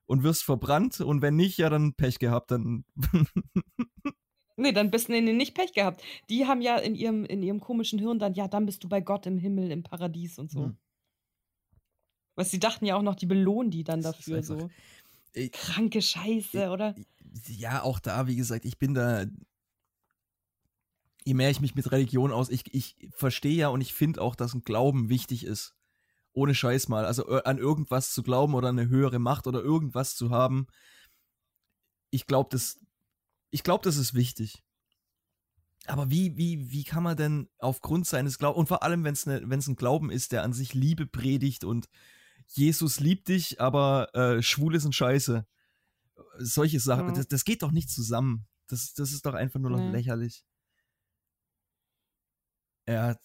und wirst verbrannt. Und wenn nicht, ja, dann Pech gehabt. Dann [LAUGHS] Nee, dann bist du nee, nicht Pech gehabt. Die haben ja in ihrem, in ihrem komischen Hirn dann, ja, dann bist du bei Gott im Himmel, im Paradies und so. Hm. Was sie dachten ja auch noch, die belohnen die dann Das dafür so. Ich- Kranke Scheiße, oder? ja, auch da, wie gesagt, ich bin da. Je mehr ich mich mit Religion aus, ich, ich verstehe ja und ich finde auch, dass ein Glauben wichtig ist. Ohne Scheiß mal. Also äh, an irgendwas zu glauben oder eine höhere Macht oder irgendwas zu haben. Ich glaube, das, ich glaube, das ist wichtig. Aber wie, wie, wie kann man denn aufgrund seines Glaubens, und vor allem, wenn es ne, wenn's ein Glauben ist, der an sich Liebe predigt und Jesus liebt dich, aber äh, Schwule sind scheiße. Solche Sachen, Mhm. das, das geht doch nicht zusammen. Das, das ist doch einfach nur noch Nee. lächerlich. Ja,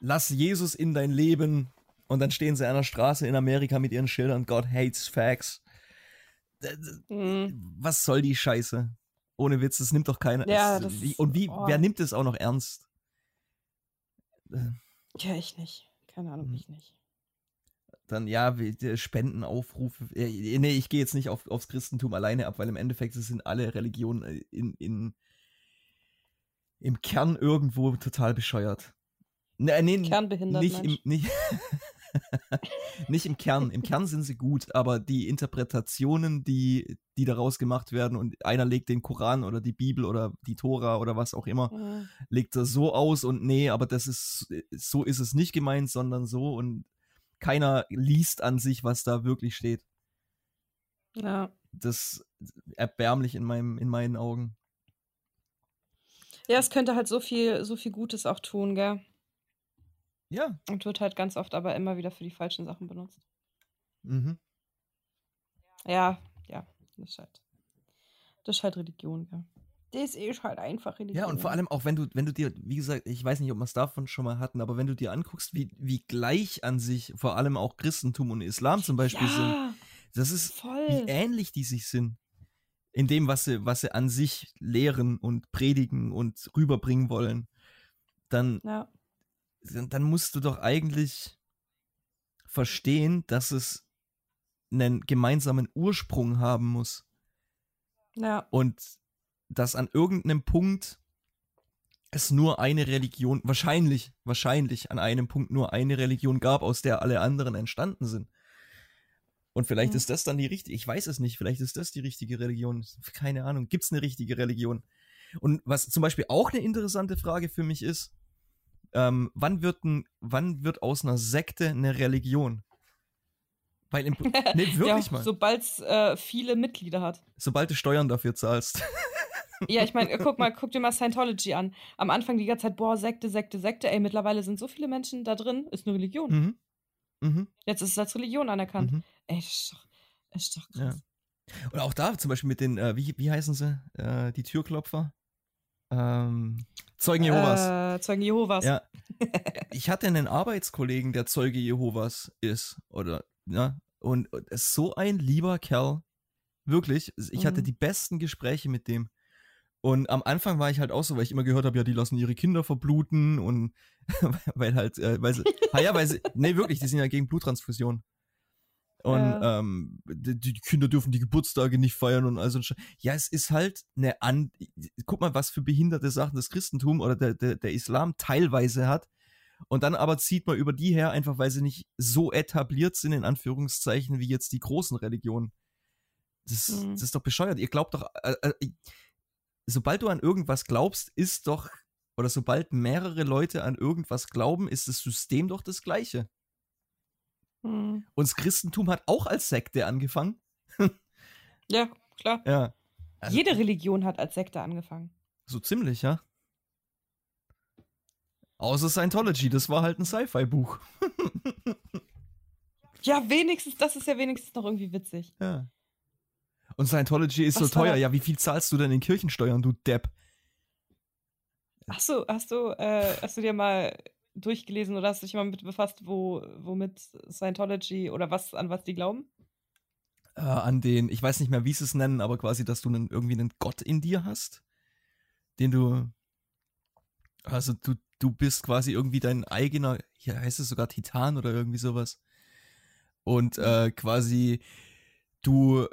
lass Jesus in dein Leben und dann stehen sie an der Straße in Amerika mit ihren Schildern, God hates facts. D- d- Hm. Was soll die Scheiße? Ohne Witz, das nimmt doch keiner. Ja, es- das- wie, und wie, oh. wer nimmt es auch noch ernst? Ja, ich nicht. Keine Ahnung, Hm. ich nicht. Dann ja, Spendenaufrufe. Äh, Nee, ich gehe jetzt nicht auf, aufs Christentum alleine ab, weil im Endeffekt es sind alle Religionen äh, in, in, im Kern irgendwo total bescheuert. Nee, nee, Kernbehindert, nicht im, nicht, [LAUGHS] nicht im Kern. Im Kern sind sie gut, aber die Interpretationen, die, die daraus gemacht werden und einer legt den Koran oder die Bibel oder die Tora oder was auch immer, Ja. legt er so aus und nee, aber das ist, so ist es nicht gemeint, sondern so und keiner liest an sich, was da wirklich steht. Ja. Das ist erbärmlich in meinem, in meinen Augen. Ja, es könnte halt so viel, so viel Gutes auch tun, gell? Ja. Und wird halt ganz oft aber immer wieder für die falschen Sachen benutzt. Mhm. Ja, ja, das ist halt. Das ist halt Religion, gell? Das ist halt einfach Religion. Ja, und vor allem auch, wenn du, wenn du dir, wie gesagt, ich weiß nicht, ob wir es davon schon mal hatten, aber wenn du dir anguckst, wie, wie gleich an sich vor allem auch Christentum und Islam zum Beispiel sind, ja, das ist, voll. wie ähnlich die sich sind. In dem, was sie, was sie an sich lehren und predigen und rüberbringen wollen, dann, Ja, dann musst du doch eigentlich verstehen, dass es einen gemeinsamen Ursprung haben muss. ja, Und dass an irgendeinem Punkt es nur eine Religion, wahrscheinlich, wahrscheinlich an einem Punkt nur eine Religion gab, aus der alle anderen entstanden sind. Und vielleicht Mhm. ist das dann die richtige, ich weiß es nicht, vielleicht ist das die richtige Religion. Keine Ahnung, gibt es eine richtige Religion? Und was zum Beispiel auch eine interessante Frage für mich ist, ähm, wann, wird ein, wann wird aus einer Sekte eine Religion? Weil im, [LAUGHS] nee, wirklich ja, mal. sobald es äh, viele Mitglieder hat. Sobald du Steuern dafür zahlst. [LAUGHS] Ja, ich meine, guck mal, guck dir mal Scientology an. Am Anfang die ganze Zeit, boah, Sekte, Sekte, Sekte. Ey, mittlerweile sind so viele Menschen da drin, ist eine Religion. Mhm. Mhm. Jetzt ist es als Religion anerkannt. Mhm. Ey, das ist doch, das ist doch Ja. krass. Und auch da zum Beispiel mit den, äh, wie, wie heißen sie? Äh, die Türklopfer? Ähm, Zeugen Jehovas. Äh, Zeugen Jehovas. Ja. [LAUGHS] Ich hatte einen Arbeitskollegen, der Zeuge Jehovas ist. Oder, ja. Und und ist so ein lieber Kerl. Wirklich. Ich hatte Mhm. die besten Gespräche mit dem. Und am Anfang war ich halt auch so, weil ich immer gehört habe, ja, die lassen ihre Kinder verbluten und [LAUGHS] weil halt, äh, weil sie, [LAUGHS] ah ja, weil sie, nee, wirklich, die sind ja gegen Bluttransfusion. Und Ja. ähm, die, die Kinder dürfen die Geburtstage nicht feiern und all so ein Sch- Ja, es ist halt eine an. Guck mal, was für behinderte Sachen das Christentum oder der, der, der Islam teilweise hat. Und dann aber zieht man über die her, einfach weil sie nicht so etabliert sind, in Anführungszeichen, wie jetzt die großen Religionen. Das, Mhm. das ist doch bescheuert. Ihr glaubt doch, äh, äh, sobald du an irgendwas glaubst, ist doch, oder sobald mehrere Leute an irgendwas glauben, ist das System doch das gleiche. Hm. Und das Christentum hat auch als Sekte angefangen. [LAUGHS] Ja, klar. Ja. Also- Jede Religion hat als Sekte angefangen. So ziemlich, ja. Außer Scientology, das war halt ein Sci-Fi-Buch. [LAUGHS] Ja, wenigstens, das ist ja wenigstens noch irgendwie witzig. Ja. Und Scientology ist Was so teuer. Ja, wie viel zahlst du denn in Kirchensteuern, du Depp? Ach so, hast du, äh, hast du dir mal durchgelesen oder hast du dich mal mit befasst, wo, womit Scientology oder was, an was die glauben? Äh, an den, ich weiß nicht mehr, wie sie es nennen, aber quasi, dass du einen, irgendwie einen Gott in dir hast, den du, also du, du bist quasi irgendwie dein eigener, hier heißt es sogar Titan oder irgendwie sowas. Und äh, quasi du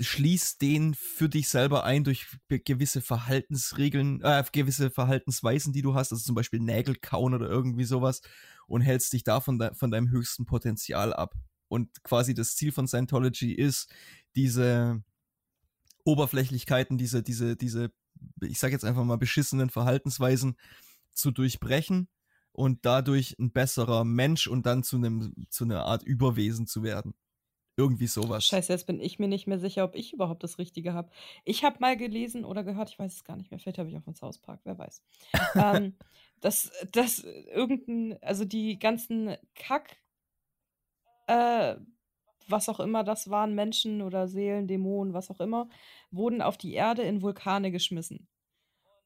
schließt den für dich selber ein durch gewisse Verhaltensregeln, äh, gewisse Verhaltensweisen, die du hast, also zum Beispiel Nägel kauen oder irgendwie sowas und hältst dich davon de von deinem höchsten Potenzial ab. Und quasi das Ziel von Scientology ist, diese Oberflächlichkeiten, diese, diese, diese, ich sag jetzt einfach mal beschissenen Verhaltensweisen zu durchbrechen und dadurch ein besserer Mensch und dann zu einem, zu einer Art Überwesen zu werden. Irgendwie sowas. Scheiße, jetzt bin ich mir nicht mehr sicher, ob ich überhaupt das Richtige habe. Ich habe mal gelesen oder gehört, ich weiß es gar nicht mehr, vielleicht habe ich auch von South Park, wer weiß. ähm, [LAUGHS] dass, dass irgendein, also die ganzen Kack, äh, was auch immer das waren, Menschen oder Seelen, Dämonen, was auch immer, wurden auf die Erde in Vulkane geschmissen.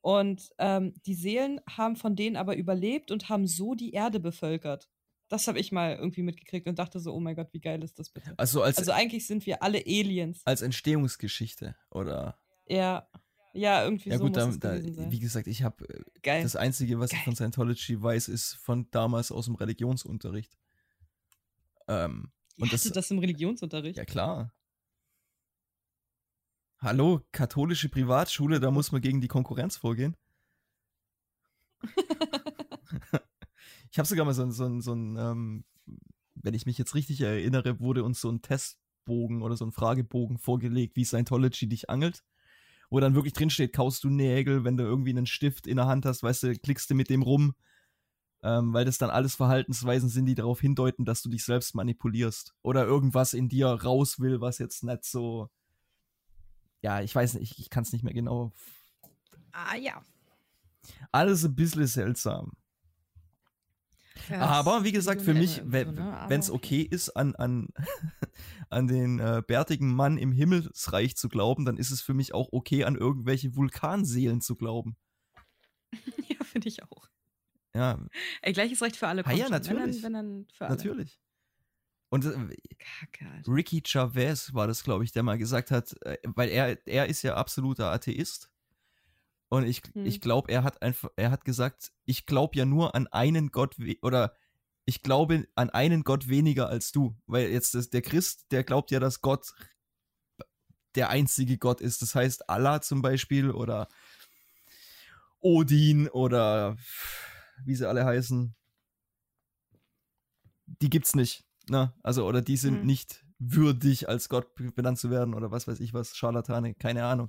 Und ähm, die Seelen haben von denen aber überlebt und haben so die Erde bevölkert. Das habe ich mal irgendwie mitgekriegt und dachte so, oh mein Gott, wie geil ist das bitte? Also als, Also eigentlich sind wir alle Aliens. als Entstehungsgeschichte, oder? Ja, ja, irgendwie Ja so gut, muss da, da, wie gesagt, ich habe Geil. das Einzige, was ich Geil. von Scientology weiß, ist von damals aus dem Religionsunterricht. Ähm, und Hast das, du das im Religionsunterricht? ja klar. Hallo, katholische Privatschule, da muss man gegen die Konkurrenz vorgehen. [LAUGHS] [LAUGHS] ich habe sogar mal so ein, so ein, so ein ähm, wenn ich mich jetzt richtig erinnere, wurde uns so ein Testbogen oder so ein Fragebogen vorgelegt, wie Scientology dich angelt. Wo dann wirklich drin steht, kaust du Nägel, wenn du irgendwie einen Stift in der Hand hast, weißt du, klickst du mit dem rum. Ähm, weil das dann alles Verhaltensweisen sind, die darauf hindeuten, dass du dich selbst manipulierst. Oder irgendwas in dir raus will, was jetzt nicht so. Ja, ich weiß nicht, ich, ich kann es nicht mehr genau. Ah ja. Alles ein bisschen seltsam. Aber wie gesagt, für mich, wenn ne? es okay ist, an, an, [LAUGHS] an den äh, bärtigen Mann im Himmelsreich zu glauben, dann ist es für mich auch okay, an irgendwelche Vulkanseelen zu glauben. [LAUGHS] ja, finde ich auch. Ja, Ey, gleiches Recht für alle. Ah ja, natürlich. Wenn dann, wenn dann für alle. natürlich. Und äh. Ricky Chavez war das, glaube ich, der mal gesagt hat, äh, weil er, er ist ja absoluter Atheist. Und ich, Hm. ich glaube, er hat einfach, er hat gesagt, ich glaube ja nur an einen Gott oder ich glaube an einen Gott weniger als du. Weil jetzt das, der Christ, der glaubt ja, dass Gott der einzige Gott ist. Das heißt, Allah zum Beispiel oder Odin oder wie sie alle heißen, die gibt's nicht. Ne? Also, oder die sind Hm. nicht würdig, als Gott benannt zu werden oder was weiß ich was, Scharlatane, keine Ahnung.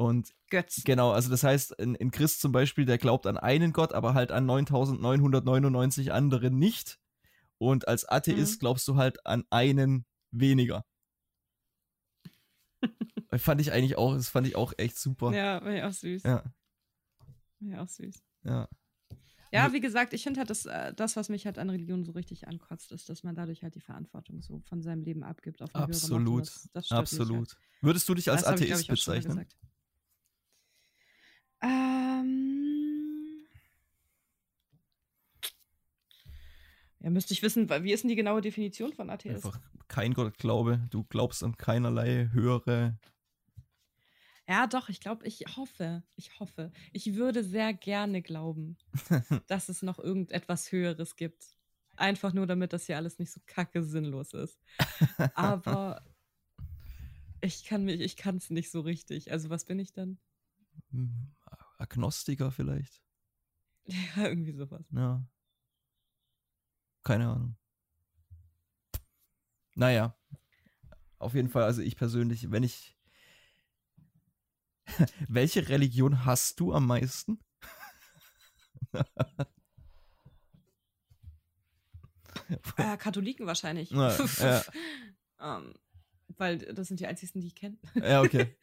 Und Götz. genau, also das heißt, ein, ein Christ zum Beispiel, der glaubt an einen Gott, aber halt an 9999 andere nicht. Und als Atheist Mhm. glaubst du halt an einen weniger. [LAUGHS] fand ich eigentlich auch, das fand ich auch echt super. Ja, war ja auch süß. Ja, Ja, auch süß. ja. Ja, wie gesagt, ich finde halt, das, äh, das, was mich halt an Religion so richtig ankotzt, ist, dass man dadurch halt die Verantwortung so von seinem Leben abgibt auf eine höhere Macht. Absolut. Das, das mich Absolut. Halt. Würdest du dich als Das ich, Atheist ich, mal bezeichnen? Ähm. Ja, müsste ich wissen, wie ist denn die genaue Definition von Atheist? Einfach kein Gottglaube. Du glaubst an keinerlei höhere. Ja, doch, ich glaube, ich hoffe, ich hoffe. Ich würde sehr gerne glauben, [LAUGHS] dass es noch irgendetwas Höheres gibt. Einfach nur, damit das hier alles nicht so kacke sinnlos ist. Aber [LAUGHS] ich kann mich, ich kann es nicht so richtig. Also, was bin ich dann? Agnostiker vielleicht. [LAUGHS] Ja, irgendwie sowas. Ja. Keine Ahnung. Naja. auf jeden Fall, also ich persönlich, wenn ich. [LAUGHS] Welche Religion hast du am meisten? [LAUGHS] äh, Katholiken wahrscheinlich. Na, ja. ähm, weil das sind die einzigsten, die ich kenne. ja, okay.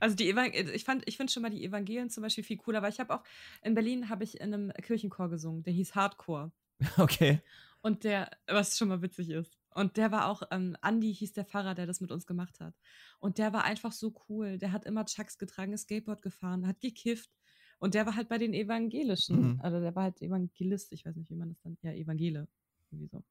Also die Evang ich fand, ich finde schon mal die Evangelien zum Beispiel viel cooler, weil ich habe auch in Berlin habe ich in einem Kirchenchor gesungen, der hieß Hardcore. [LAUGHS] Okay. Und der, was schon mal witzig ist. Und der war auch, ähm, Andy hieß der Pfarrer, der das mit uns gemacht hat. Und der war einfach so cool. Der hat immer Chucks getragen, ist Skateboard gefahren, hat gekifft. Und der war halt bei den Evangelischen. Mhm. Also der war halt Evangelist, ich weiß nicht, wie man das dann, ja, Evangele. Irgendwie so.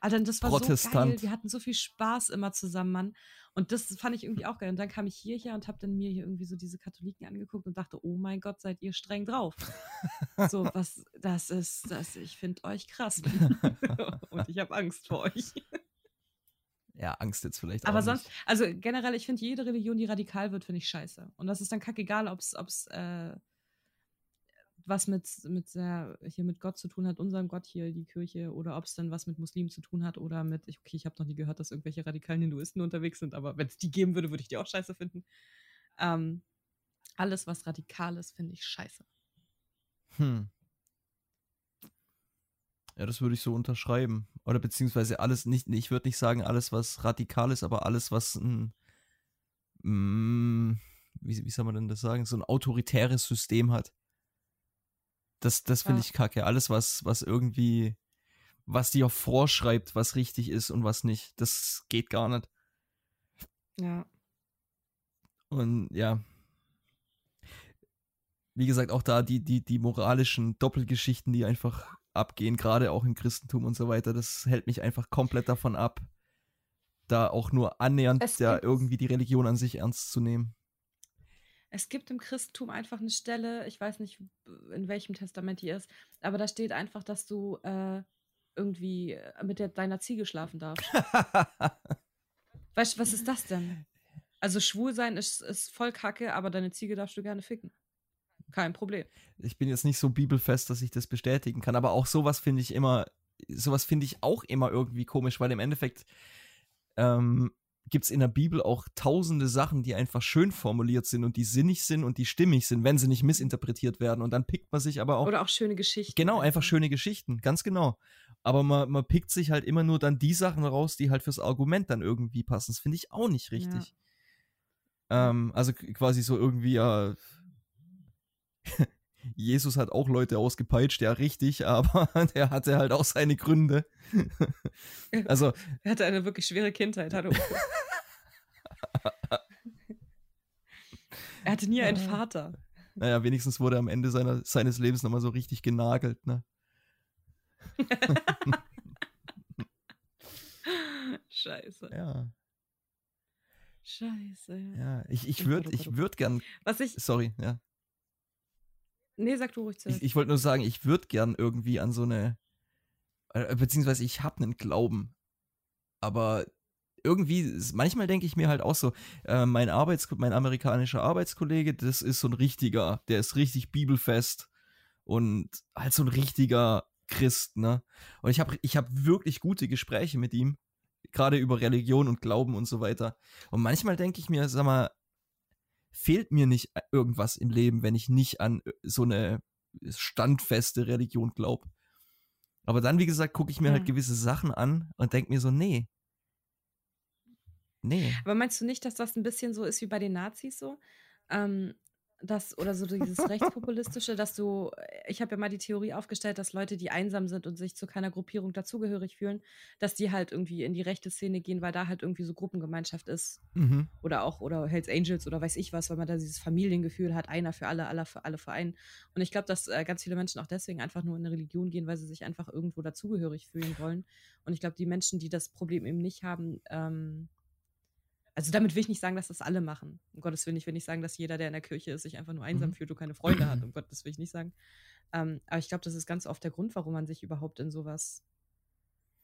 Also das war so geil. Wir hatten so viel Spaß immer zusammen, Mann. Und das fand ich irgendwie auch geil. Und dann kam ich hierher und habe dann mir hier irgendwie so diese Katholiken angeguckt und dachte, oh mein Gott, seid ihr streng drauf. [LAUGHS] so, was, das ist, das, ich finde euch krass. [LAUGHS] und ich habe Angst vor euch. Ja, Angst jetzt vielleicht Aber sonst, nicht. also generell, ich finde jede Religion, die radikal wird, finde ich scheiße. Und das ist dann kackegal, ob es äh, was mit, mit der, hier mit Gott zu tun hat, unserem Gott hier, die Kirche, oder ob es dann was mit Muslimen zu tun hat oder mit, okay, ich habe noch nie gehört, dass irgendwelche radikalen Hinduisten unterwegs sind, aber wenn es die geben würde, würde ich die auch scheiße finden. Ähm, alles, was radikal ist, finde ich scheiße. Hm. Ja, das würde ich so unterschreiben. Oder beziehungsweise alles nicht, ich würde nicht sagen alles, was radikal ist, aber alles, was ein, mm, wie, wie soll man denn das sagen, so ein autoritäres System hat. Das, das finde Ja. ich kacke. Alles, was, was irgendwie, was dir vorschreibt, was richtig ist und was nicht, das geht gar nicht. Ja. Und ja. Wie gesagt, auch da die, die, die moralischen Doppelgeschichten, die einfach abgehen, gerade auch im Christentum und so weiter, das hält mich einfach komplett davon ab, da auch nur annähernd ja, irgendwie die Religion an sich ernst zu nehmen. Es gibt im Christentum einfach eine Stelle, ich weiß nicht, in welchem Testament die ist, aber da steht einfach, dass du äh, irgendwie mit der, deiner Ziege schlafen darfst. [LAUGHS] Weißt du, was ist das denn? Also schwul sein ist, ist voll kacke, aber deine Ziege darfst du gerne ficken. Kein Problem. ich bin jetzt nicht so bibelfest, dass ich das bestätigen kann, aber auch sowas finde ich immer, sowas finde ich auch immer irgendwie komisch, weil im Endeffekt ähm, gibt es in der Bibel auch tausende Sachen, die einfach schön formuliert sind und die sinnig sind und die stimmig sind, wenn sie nicht missinterpretiert werden. Und dann pickt man sich aber auch. Oder auch schöne Geschichten. genau, einfach schöne Geschichten, ganz genau. Aber man, man pickt sich halt immer nur dann die Sachen raus, die halt fürs Argument dann irgendwie passen. Das finde ich auch nicht richtig. Ähm, also quasi so irgendwie, ja. Jesus hat auch Leute ausgepeitscht, ja, richtig, [LAUGHS] aber der hatte halt auch seine Gründe. [LAUGHS] also, Er hatte eine wirklich schwere Kindheit. Hallo. [LAUGHS] er hatte nie einen Vater. naja, wenigstens wurde er am Ende seiner, seines Lebens nochmal so richtig genagelt, ne? Scheiße. Ja, Scheiße. Ja. Ich, ich würde ich würd gern, Was ich. sorry, ja. Nee, sag du ruhig Ich, zuerst. ich wollte nur sagen, ich würde gern irgendwie an so eine, äh, beziehungsweise ich habe einen Glauben, aber irgendwie, manchmal denke ich mir halt auch so, äh, mein Arbeits, mein amerikanischer Arbeitskollege, das ist so ein richtiger, der ist richtig bibelfest und halt so ein richtiger Christ, ne? Und ich habe ich hab wirklich gute Gespräche mit ihm, gerade über Religion und Glauben und so weiter. Und manchmal denke ich mir, sag mal, fehlt mir nicht irgendwas im Leben, wenn ich nicht an äh, so eine standfeste Religion glaube. Aber dann, wie gesagt, gucke ich mir halt Hm. gewisse Sachen an und denke mir so, nee. Nee. Aber meinst du nicht, dass das ein bisschen so ist wie bei den Nazis so? Ähm, das, oder so dieses Rechtspopulistische, dass du, ich habe ja mal die Theorie aufgestellt, dass Leute, die einsam sind und sich zu keiner Gruppierung dazugehörig fühlen, dass die halt irgendwie in die rechte Szene gehen, weil da halt irgendwie so Gruppengemeinschaft ist. Mhm. Oder auch, oder Hells Angels oder weiß ich was, weil man da dieses Familiengefühl hat, einer für alle, aller für alle Vereinen. Und ich glaube, dass äh, ganz viele Menschen auch deswegen einfach nur in eine Religion gehen, weil sie sich einfach irgendwo dazugehörig fühlen wollen. Und ich glaube, die Menschen, die das Problem eben nicht haben, ähm, also damit will ich nicht sagen, dass das alle machen. Um Gottes Willen, ich will nicht sagen, dass jeder, der in der Kirche ist, sich einfach nur einsam Mhm. fühlt und keine Freunde hat. [CLEARS THROAT] Um Gottes will ich nicht sagen. Ähm, aber ich glaube, das ist ganz oft der Grund, warum man sich überhaupt in sowas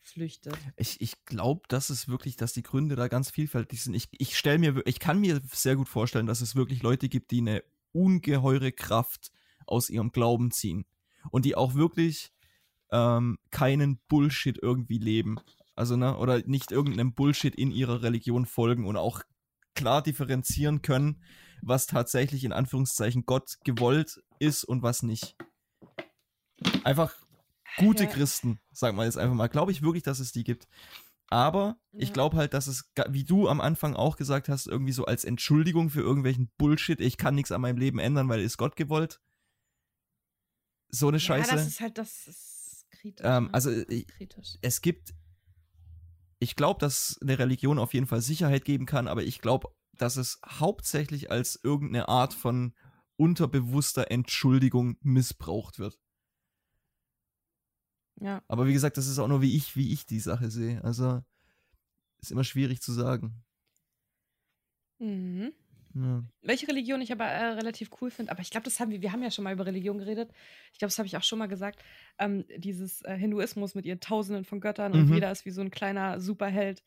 flüchtet. Ich, ich glaube, das ist wirklich, dass die Gründe da ganz vielfältig sind. Ich, ich stelle mir, ich kann mir sehr gut vorstellen, dass es wirklich Leute gibt, die eine ungeheure Kraft aus ihrem Glauben ziehen und die auch wirklich ähm, keinen Bullshit irgendwie leben. Also, ne, oder nicht irgendeinem Bullshit in ihrer Religion folgen und auch klar differenzieren können, was tatsächlich in Anführungszeichen Gott gewollt ist und was nicht. Einfach gute Ja. Christen, sag mal jetzt einfach mal. Glaube ich wirklich, dass es die gibt. Aber ich Ja. glaube halt, dass es, wie du am Anfang auch gesagt hast, irgendwie so als Entschuldigung für irgendwelchen Bullshit, ich kann nichts an meinem Leben ändern, weil ist Gott gewollt. So eine Scheiße. Ja, das ist halt, das ist kritisch. Ähm, ne? also ich, kritisch. es gibt, ich glaube, dass eine Religion auf jeden Fall Sicherheit geben kann, aber ich glaube, dass es hauptsächlich als irgendeine Art von unterbewusster Entschuldigung missbraucht wird. Ja. Aber wie gesagt, das ist auch nur wie ich, wie ich die Sache sehe. Also ist immer schwierig zu sagen. Mhm. Ja. Welche Religion ich aber äh, relativ cool finde, aber ich glaube, das haben wir, wir haben ja schon mal über Religion geredet. Ich glaube, das habe ich auch schon mal gesagt. Ähm, dieses äh, Hinduismus mit ihren Tausenden von Göttern und Mhm. jeder ist wie so ein kleiner Superheld,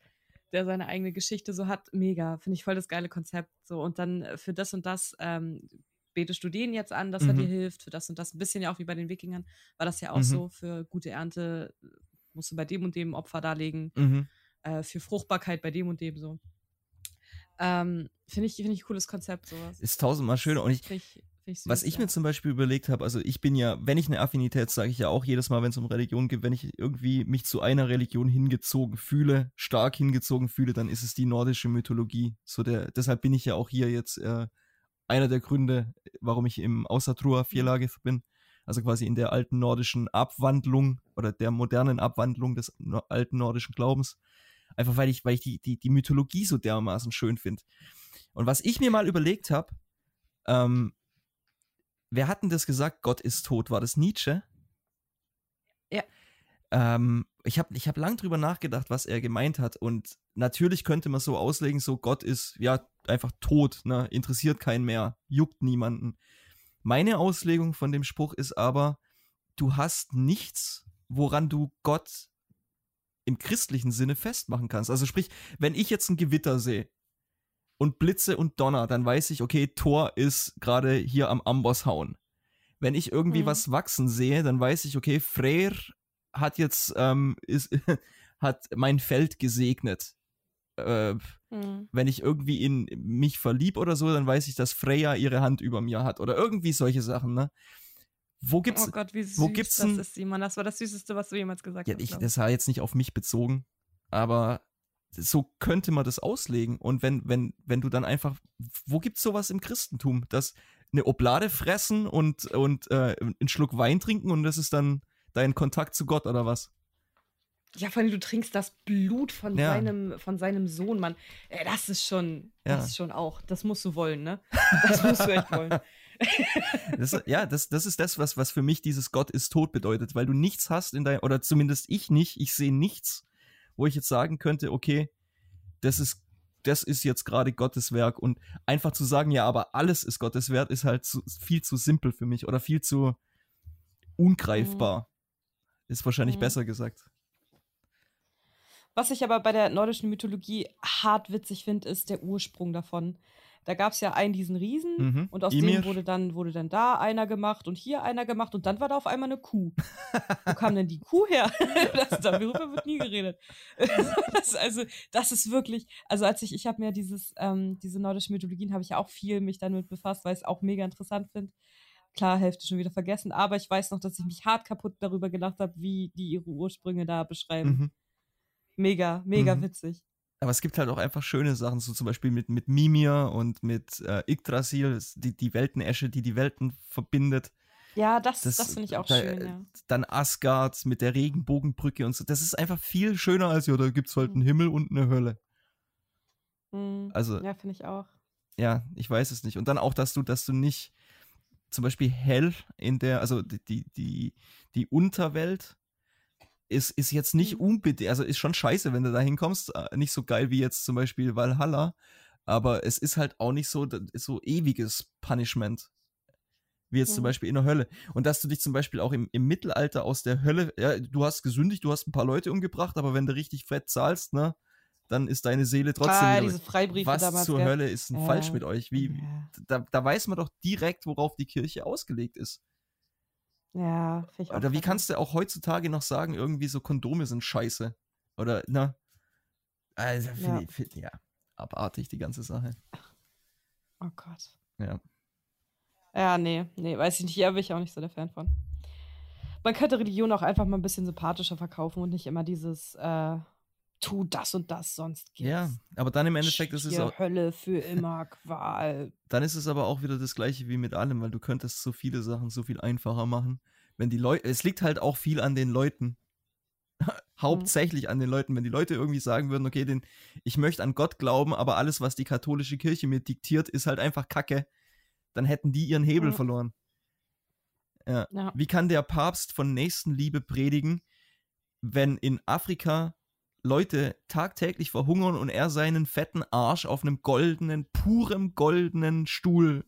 der seine eigene Geschichte so hat. Mega, finde ich voll das geile Konzept. So und dann äh, für das und das ähm, betest du den jetzt an, dass er Mhm. dir hilft. Für das und das ein bisschen ja auch wie bei den Wikingern war das ja auch Mhm. so. Für gute Ernte äh, musst du bei dem und dem Opfer darlegen Mhm. äh, für Fruchtbarkeit bei dem und dem so. Ähm, Finde ich, find ich ein cooles Konzept, sowas. Ist tausendmal schöner. Und ich, Find ich, find ich süß, was ich ja. mir zum Beispiel überlegt habe, also ich bin ja, wenn ich eine Affinität, sage ich ja auch jedes Mal, wenn es um Religion geht, wenn ich irgendwie mich zu einer Religion hingezogen fühle, stark hingezogen fühle, dann ist es die nordische Mythologie. So der, deshalb bin ich ja auch hier jetzt äh, einer der Gründe, warum ich im Außertrua Vierlage bin. Also quasi in der alten nordischen Abwandlung oder der modernen Abwandlung des alten nordischen Glaubens. Einfach weil ich, weil ich die, die, die Mythologie so dermaßen schön finde. Und was ich mir mal überlegt habe, ähm, wer hat denn das gesagt, Gott ist tot? War das Nietzsche? Ja. Ähm, ich habe ich hab lang drüber nachgedacht, was er gemeint hat. Und natürlich könnte man so auslegen, so Gott ist ja einfach tot, ne? interessiert keinen mehr, juckt niemanden. Meine Auslegung von dem Spruch ist aber, du hast nichts, woran du Gott im christlichen Sinne festmachen kannst. Also sprich, wenn ich jetzt ein Gewitter sehe und Blitze und Donner, dann weiß ich, okay, Thor ist gerade hier am Amboss hauen. Wenn ich irgendwie Mhm. was wachsen sehe, dann weiß ich, okay, Freyr hat jetzt ähm, ist, [LAUGHS] hat mein Feld gesegnet. Äh, Mhm. wenn ich irgendwie in mich verlieb oder so, dann weiß ich, dass Freya ihre Hand über mir hat oder irgendwie solche Sachen, ne? Wo gibt's oh Gott, wie süß wo gibt's das ist, Simon. Das war das Süßeste, was du jemals gesagt Ja, hast. ich, das war jetzt nicht auf mich bezogen, aber so könnte man das auslegen. Und wenn, wenn, wenn du dann einfach, wo gibt's sowas im Christentum, dass eine Oblade fressen und, und äh, einen Schluck Wein trinken und das ist dann dein Kontakt zu Gott oder was? Ja, vor allem, du trinkst das Blut von, Ja. seinem, von seinem Sohn, Mann. Ey, das ist schon, Ja. das ist schon auch. Das musst du wollen, ne? Das musst du echt wollen. [LAUGHS] [LAUGHS] Das, ja, das, das ist das, was, was für mich dieses Gott ist tot bedeutet, weil du nichts hast in deinem, oder zumindest ich nicht, ich sehe nichts, wo ich jetzt sagen könnte, okay, das ist, das ist jetzt gerade Gottes Werk und einfach zu sagen, ja, aber alles ist Gottes Werk, ist halt zu, viel zu simpel für mich oder viel zu ungreifbar. Ist wahrscheinlich Mhm. besser gesagt. Was ich aber bei der nordischen Mythologie hart witzig finde, ist der Ursprung davon. Da gab es ja einen diesen Riesen Mhm. und aus Ymir. dem wurde dann, wurde dann da einer gemacht und hier einer gemacht und dann war da auf einmal eine Kuh. Wo kam denn die Kuh her? [LAUGHS] das, darüber wird nie geredet. [LAUGHS] das, also, das ist wirklich, also als ich, ich habe mir dieses, ähm, diese nordischen Mythologien habe ich ja auch viel mich damit befasst, weil ich es auch mega interessant finde. Klar, Hälfte schon wieder vergessen, aber ich weiß noch, dass ich mich hart kaputt darüber gelacht habe, wie die ihre Ursprünge da beschreiben. Mhm. Mega, mega Mhm. witzig. Aber es gibt halt auch einfach schöne Sachen, so zum Beispiel mit, mit Mimir und mit äh, Yggdrasil, die, die Weltenesche, die die Welten verbindet. Ja, das, Das- das, finde ich auch da- schön, ja. Dann Asgard mit der Regenbogenbrücke und so. Das ist einfach viel schöner als, ja, da gibt's halt einen Mhm. Himmel und eine Hölle. Mhm. Also, Ja, finde ich auch. ja, ich weiß es nicht. Und dann auch, dass du, dass du nicht zum Beispiel hell in der, also die, die, die, die Unterwelt ist, ist jetzt nicht Mhm. unbedingt, also ist schon scheiße, wenn du da hinkommst. äh, Nicht so geil wie jetzt zum Beispiel Valhalla, aber es ist halt auch nicht so, so ewiges Punishment. Wie jetzt zum Mhm. Beispiel in der Hölle. Und dass du dich zum Beispiel auch im, im Mittelalter aus der Hölle, ja, du hast gesündigt, du hast ein paar Leute umgebracht, aber wenn du richtig fett zahlst, ne, dann ist deine Seele trotzdem ah, diese Freibriefe was damals. zur gell? Hölle ist denn Ja. falsch mit euch? Wie, Ja, da, da weiß man doch direkt, worauf die Kirche ausgelegt ist. Ja finde ich auch. Oder wie kannst du auch heutzutage noch sagen, irgendwie so Kondome sind scheiße? Oder, na? Also, Ja. find, find, ja, abartig die ganze Sache. Oh Gott. Ja. Ja, nee, nee, weiß ich nicht. Ja, bin ich auch nicht so der Fan von. Man könnte Religion auch einfach mal ein bisschen sympathischer verkaufen und nicht immer dieses äh, tu das und das, sonst geht's. Ja, aber dann im Endeffekt ist es auch, Hölle für immer, Qual. dann ist es aber auch wieder das gleiche wie mit allem, weil du könntest so viele Sachen so viel einfacher machen. Wenn die Leute, es liegt halt auch viel an den Leuten. [LAUGHS] Hauptsächlich an den Leuten. Wenn die Leute irgendwie sagen würden, okay, den, ich möchte an Gott glauben, aber alles, was die katholische Kirche mir diktiert, ist halt einfach Kacke, dann hätten die ihren Hebel Ja. verloren. Ja. Ja. Wie kann der Papst von Nächstenliebe predigen, wenn in Afrika Leute tagtäglich verhungern und er seinen fetten Arsch auf einem goldenen, purem goldenen Stuhl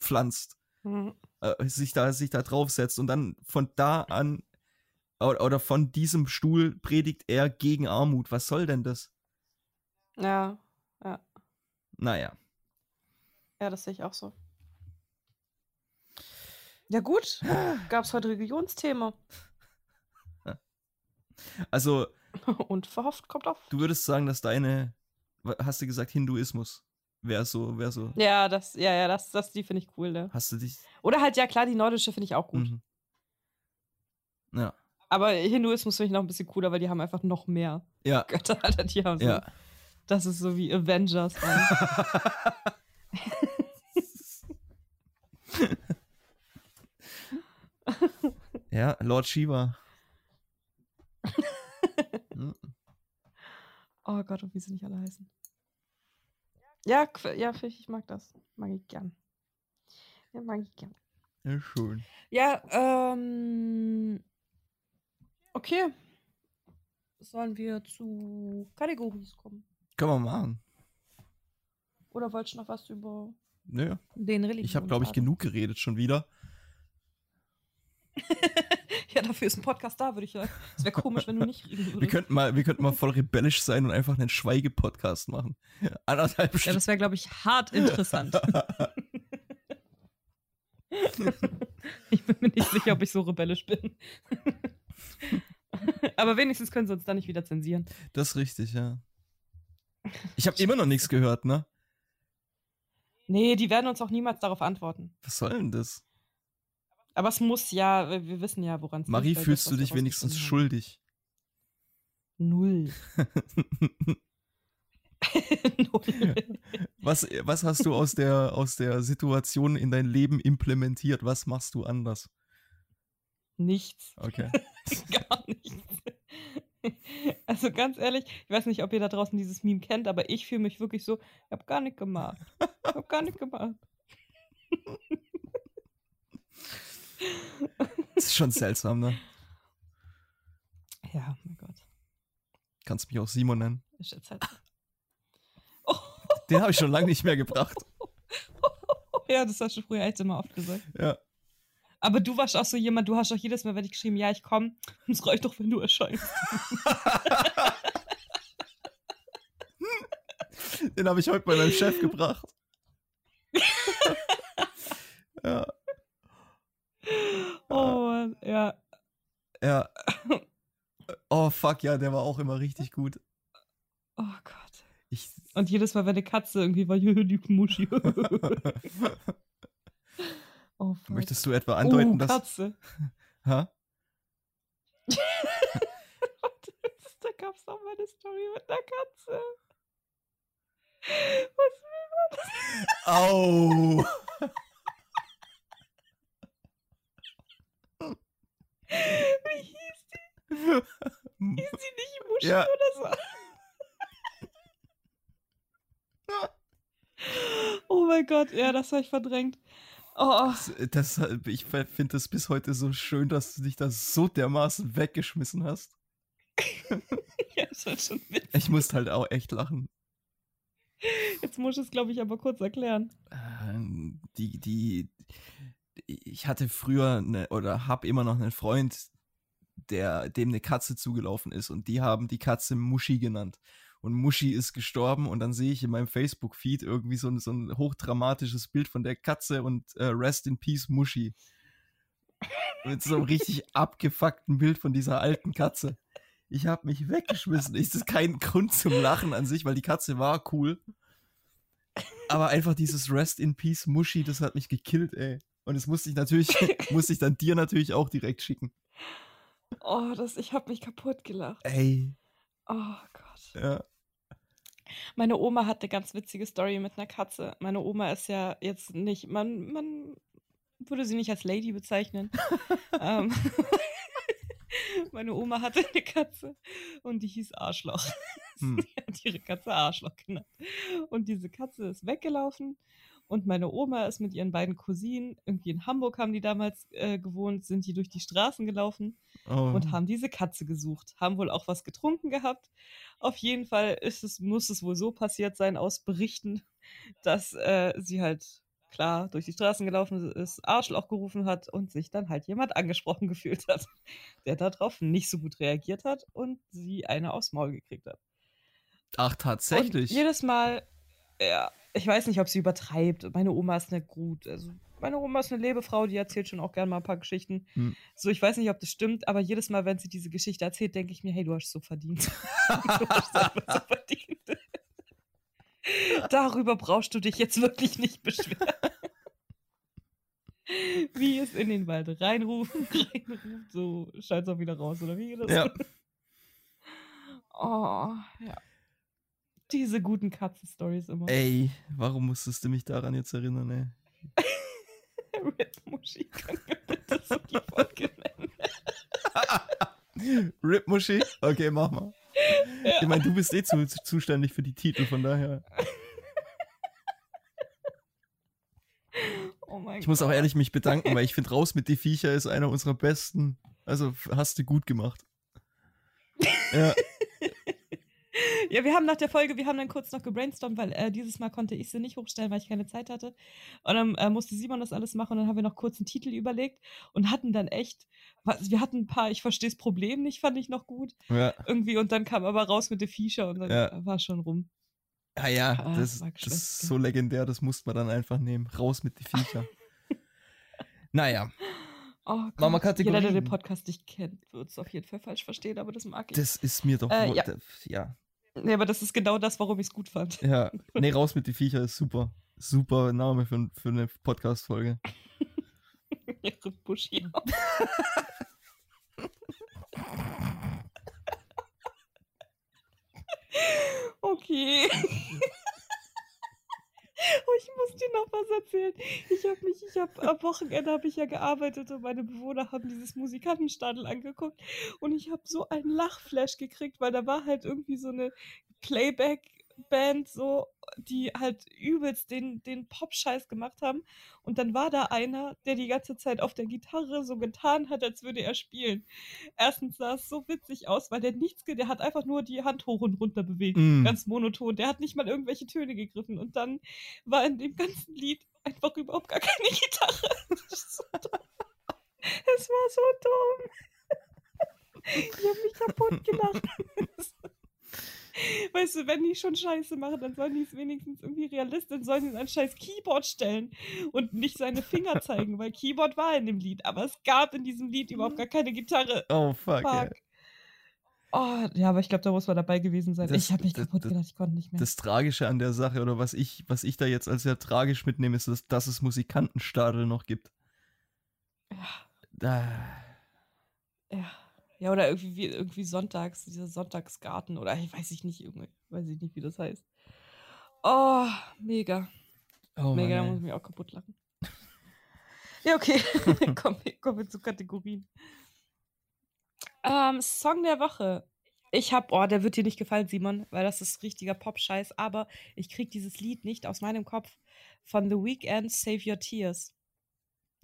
pflanzt, Hm. äh, sich da sich da draufsetzt und dann von da an oder, oder von diesem Stuhl predigt er gegen Armut. Was soll denn das? Ja, Naja. ja, das sehe ich auch so. Ja, gut. [SIGHS] Gab's heute Religionsthema. Also, [LAUGHS] Und verhofft kommt auf. du würdest sagen, dass deine, hast du gesagt, Hinduismus wäre so, wäre so, Ja, das, ja, ja, das, das, die finde ich cool, ne? hast du dich. Oder halt, ja klar, die nordische finde ich auch gut. Mhm. Ja. Aber Hinduismus finde ich noch ein bisschen cooler, weil die haben einfach noch mehr Ja. [LAUGHS] Götter, Alter. Die haben so, Ja. Das ist so wie Avengers. [LAUGHS] Ja, Lord Shiva. Oh Gott, und wie sie nicht alle heißen. Ja, ja, ich mag das. Mag ich gern. Ja, mag ich gern. Ja, schön. Ja, ähm. Okay. Sollen wir zu Kategories kommen? Können wir machen. Oder wolltest du noch was über Nö. den Religion Ich habe, glaube ich, genug geredet schon wieder. [LAUGHS] Ja, dafür ist ein Podcast da, würde ich sagen. Es wäre komisch, wenn du nicht reden Wir würdest. könnten mal, wir könnten mal voll rebellisch sein und einfach einen Schweige-Podcast machen. Anderthalb Ja, Stunden. das wäre, glaube ich, hart interessant. [LAUGHS] ich bin mir nicht sicher, ob ich so rebellisch bin. Aber wenigstens können sie uns dann nicht wieder zensieren. das ist richtig, ja. Ich habe immer noch nichts gehört, ne? Nee, die werden uns auch niemals darauf antworten. Was soll denn das? Aber es muss ja, wir wir wissen ja, woran es Marie, liegt, fühlst das, du dich wenigstens schuldig? Null. Null. [LAUGHS] Was, was hast du aus der, aus der Situation in dein Leben implementiert? Was machst du anders? Nichts. Okay. [LAUGHS] Gar nichts. Also ganz ehrlich, ich weiß nicht, ob ihr da draußen dieses Meme kennt, aber ich fühle mich wirklich so, ich habe gar nicht gemacht. Ich habe gar nicht gemacht. Das ist schon seltsam, ne? Ja, mein Gott. Kannst mich auch Simon nennen. Jetzt halt. Oh, Den habe ich schon lange nicht mehr gebracht. [LAUGHS] ja, das hast du früher echt immer oft gesagt. Ja. Aber du warst auch so jemand, du hast auch jedes Mal, wenn ich geschrieben, ja, ich komme, es [LAUGHS] reicht doch, wenn du erscheinst. [LAUGHS] Den habe ich heute bei meinem Chef gebracht. ja, [LAUGHS] Oh Mann, ja. ja. [LAUGHS] Oh fuck, ja, der war auch immer richtig gut. Oh Gott. Ich, Und jedes Mal, wenn eine Katze irgendwie war, [LAUGHS] die Muschi. oh, fuck. möchtest du etwa andeuten, uh, dass. Katze. Ha? Da gab es noch mal eine Story mit einer Katze. Was wie war das? Au! Wie hieß die? Hieß die nicht Muschi Ja. oder so? oh mein Gott, ja, das habe ich verdrängt. Oh, Das, ich finde das bis heute so schön, dass du dich da so dermaßen weggeschmissen hast. [LAUGHS] ja, das war schon witzig. Ich musste halt auch echt lachen. Jetzt muss ich es, glaube ich, aber kurz erklären. Ähm, Die, die, ich hatte früher eine, oder habe immer noch einen Freund, der dem eine Katze zugelaufen ist und die haben die Katze Muschi genannt. Und Muschi ist gestorben und dann sehe ich in meinem Facebook-Feed irgendwie so ein, so ein hochdramatisches Bild von der Katze und äh, Rest in Peace Muschi. Mit so einem richtig [LAUGHS] abgefuckten Bild von dieser alten Katze. Ich habe mich weggeschmissen. Ist das kein Grund zum Lachen an sich, weil die Katze war cool. Aber einfach dieses Rest in Peace Muschi, das hat mich gekillt, ey. Und das musste ich natürlich, [LAUGHS] musste ich dann dir natürlich auch direkt schicken. Oh, das, ich habe mich kaputt gelacht. Ey. Oh Gott. Ja. Meine Oma hat eine ganz witzige Story mit einer Katze. Meine Oma ist ja jetzt nicht, man, man würde sie nicht als Lady bezeichnen. [LAUGHS] ähm, [LAUGHS] meine Oma hatte eine Katze und die hieß Arschloch. Hm. Sie hat ihre Katze Arschloch genannt. Und diese Katze ist weggelaufen und meine Oma ist mit ihren beiden Cousinen, irgendwie in Hamburg haben die damals äh, gewohnt, sind die durch die Straßen gelaufen Oh. und haben diese Katze gesucht. Haben wohl auch was getrunken gehabt. Auf jeden Fall ist es, muss es wohl so passiert sein aus Berichten, dass äh, sie halt klar durch die Straßen gelaufen ist, Arschloch gerufen hat und sich dann halt jemand angesprochen [LAUGHS] gefühlt hat, der darauf nicht so gut reagiert hat und sie eine aufs Maul gekriegt hat. Ach, tatsächlich. Und jedes Mal, ja, ich weiß nicht, ob sie übertreibt. Meine Oma ist eine gut, also meine Oma ist eine Lebefrau, die erzählt schon auch gerne mal ein paar Geschichten. Hm. So, ich weiß nicht, ob das stimmt, aber jedes Mal, wenn sie diese Geschichte erzählt, denke ich mir, hey, du hast es so verdient. [LAUGHS] du hast so verdient. Darüber brauchst du dich jetzt wirklich nicht beschweren. [LAUGHS] Wie es in den Wald reinruft, [LAUGHS] reinruft so scheint es auch wieder raus, oder wie geht das? Ja. Oh, ja. Diese guten Katzen-Stories immer. Ey, warum musstest du mich daran jetzt erinnern, ey? [LAUGHS] Red Muschi, bitte so die Folge nennen? [LAUGHS] Rip Muschi? Okay, mach mal. Ja. Ich meine, du bist eh zu, zuständig für die Titel, von daher. [LAUGHS] Oh mein Ich muss auch Gott. ehrlich mich bedanken, weil ich finde, raus mit die Viecher ist einer unserer besten. Also hast du gut gemacht. Ja, Ja, wir haben nach der Folge, wir haben dann kurz noch gebrainstormt, weil äh, dieses Mal konnte ich sie nicht hochstellen, weil ich keine Zeit hatte. Und dann äh, musste Simon das alles machen und dann haben wir noch kurz einen Titel überlegt und hatten dann echt, was- wir hatten ein paar, ich verstehe das Problem nicht, fand ich noch gut. ja. Irgendwie und dann kam aber raus mit der Viecher und dann Ja. war schon rum. Ja, ja, Ah, das, das geschwätzt, ist so legendär, das musste man dann einfach nehmen. Raus mit die Viecher. [LAUGHS] naja, Oh Machen wir Gott, Jeder, der Kategorien. den Podcast nicht kennt, wird es auf jeden Fall falsch verstehen, aber das mag ich. das ist mir doch. Äh, ja. ja. Nee, aber das ist genau das, warum ich es gut fand. Ja, [LAUGHS] nee, raus mit die Viecher ist super. Super Name für, für eine Podcast-Folge. [LAUGHS] Ihre Buschi. [LAUGHS] okay. Oh, ich muss dir noch was erzählen. Ich habe mich, ich habe am Wochenende habe ich ja gearbeitet und meine Bewohner haben dieses Musikantenstadel angeguckt und ich habe so einen Lachflash gekriegt, weil da war halt irgendwie so eine Playback-Band so, die halt übelst den, den Pop-Scheiß gemacht haben und dann war da einer, der die ganze Zeit auf der Gitarre so getan hat, als würde er spielen. Erstens sah es so witzig aus, weil der nichts, der hat einfach nur die Hand hoch und runter bewegt. Mm. Ganz monoton. Der hat nicht mal irgendwelche Töne gegriffen. Und dann war in dem ganzen Lied einfach überhaupt gar keine [LAUGHS] Gitarre. Es war so dumm. [LAUGHS] Ich habe mich kaputt gelacht. [LAUGHS] [LAUGHS] Weißt du, wenn die schon Scheiße machen, dann sollen die es wenigstens irgendwie realistisch, dann sollen sie ein scheiß Keyboard stellen und nicht seine Finger [LAUGHS] zeigen, weil Keyboard war in dem Lied, aber es gab in diesem Lied überhaupt gar keine Gitarre. Oh, fuck. Fuck. Oh, ja, aber ich glaube, da muss man dabei gewesen sein. Das- ich habe mich das- kaputt das- gelacht, ich konnte nicht mehr. Das Tragische an der Sache, oder was ich, was ich da jetzt als sehr tragisch mitnehme, ist, dass, dass es Musikantenstadel noch gibt. ja, Da, ja. Ja, oder irgendwie, wie- irgendwie sonntags, dieser Sonntagsgarten oder ich weiß ich nicht, irgendwie, weiß ich nicht, wie das heißt. Oh, mega. oh mega, da muss ich mich auch kaputt lachen. Ja, okay. [LAUGHS] kommen, wir, kommen wir zu Kategorien. Ähm, Song der Woche. Ich hab, oh, der wird dir nicht gefallen, Simon, weil das ist richtiger Pop-Scheiß, aber ich krieg dieses Lied nicht aus meinem Kopf. Von The Weeknd, Save Your Tears.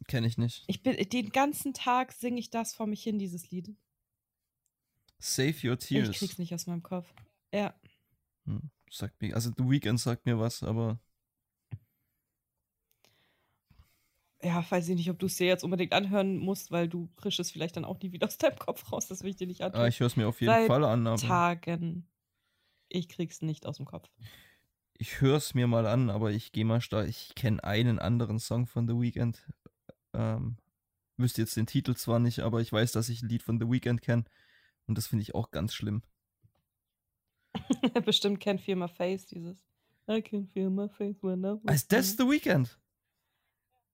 Kenn ich nicht. Ich bin, den ganzen Tag singe ich das vor mich hin, dieses Lied. Save Your Ich Tears. krieg's nicht aus meinem Kopf. Ja. Hm, sagt mir, also The Weeknd sagt mir was, aber Ja, weiß ich nicht, ob du es dir jetzt unbedingt anhören musst, weil du kriegst es vielleicht dann auch nie wieder aus deinem Kopf raus. Das will ich dir nicht antun. ah, ich höre es mir auf jeden Seit Fall an. Aber Tagen. Ich krieg's nicht aus dem Kopf. ich höre es mir mal an, aber ich gehe mal stark. Ich kenne einen anderen Song von The Weeknd. Ähm, wüsste jetzt den Titel zwar nicht, aber ich weiß, dass ich ein Lied von The Weeknd kenne. Und das finde ich auch ganz schlimm. [LAUGHS] Bestimmt Can't Feel My Face, dieses I can feel my face when I'm Ist das The Weekend?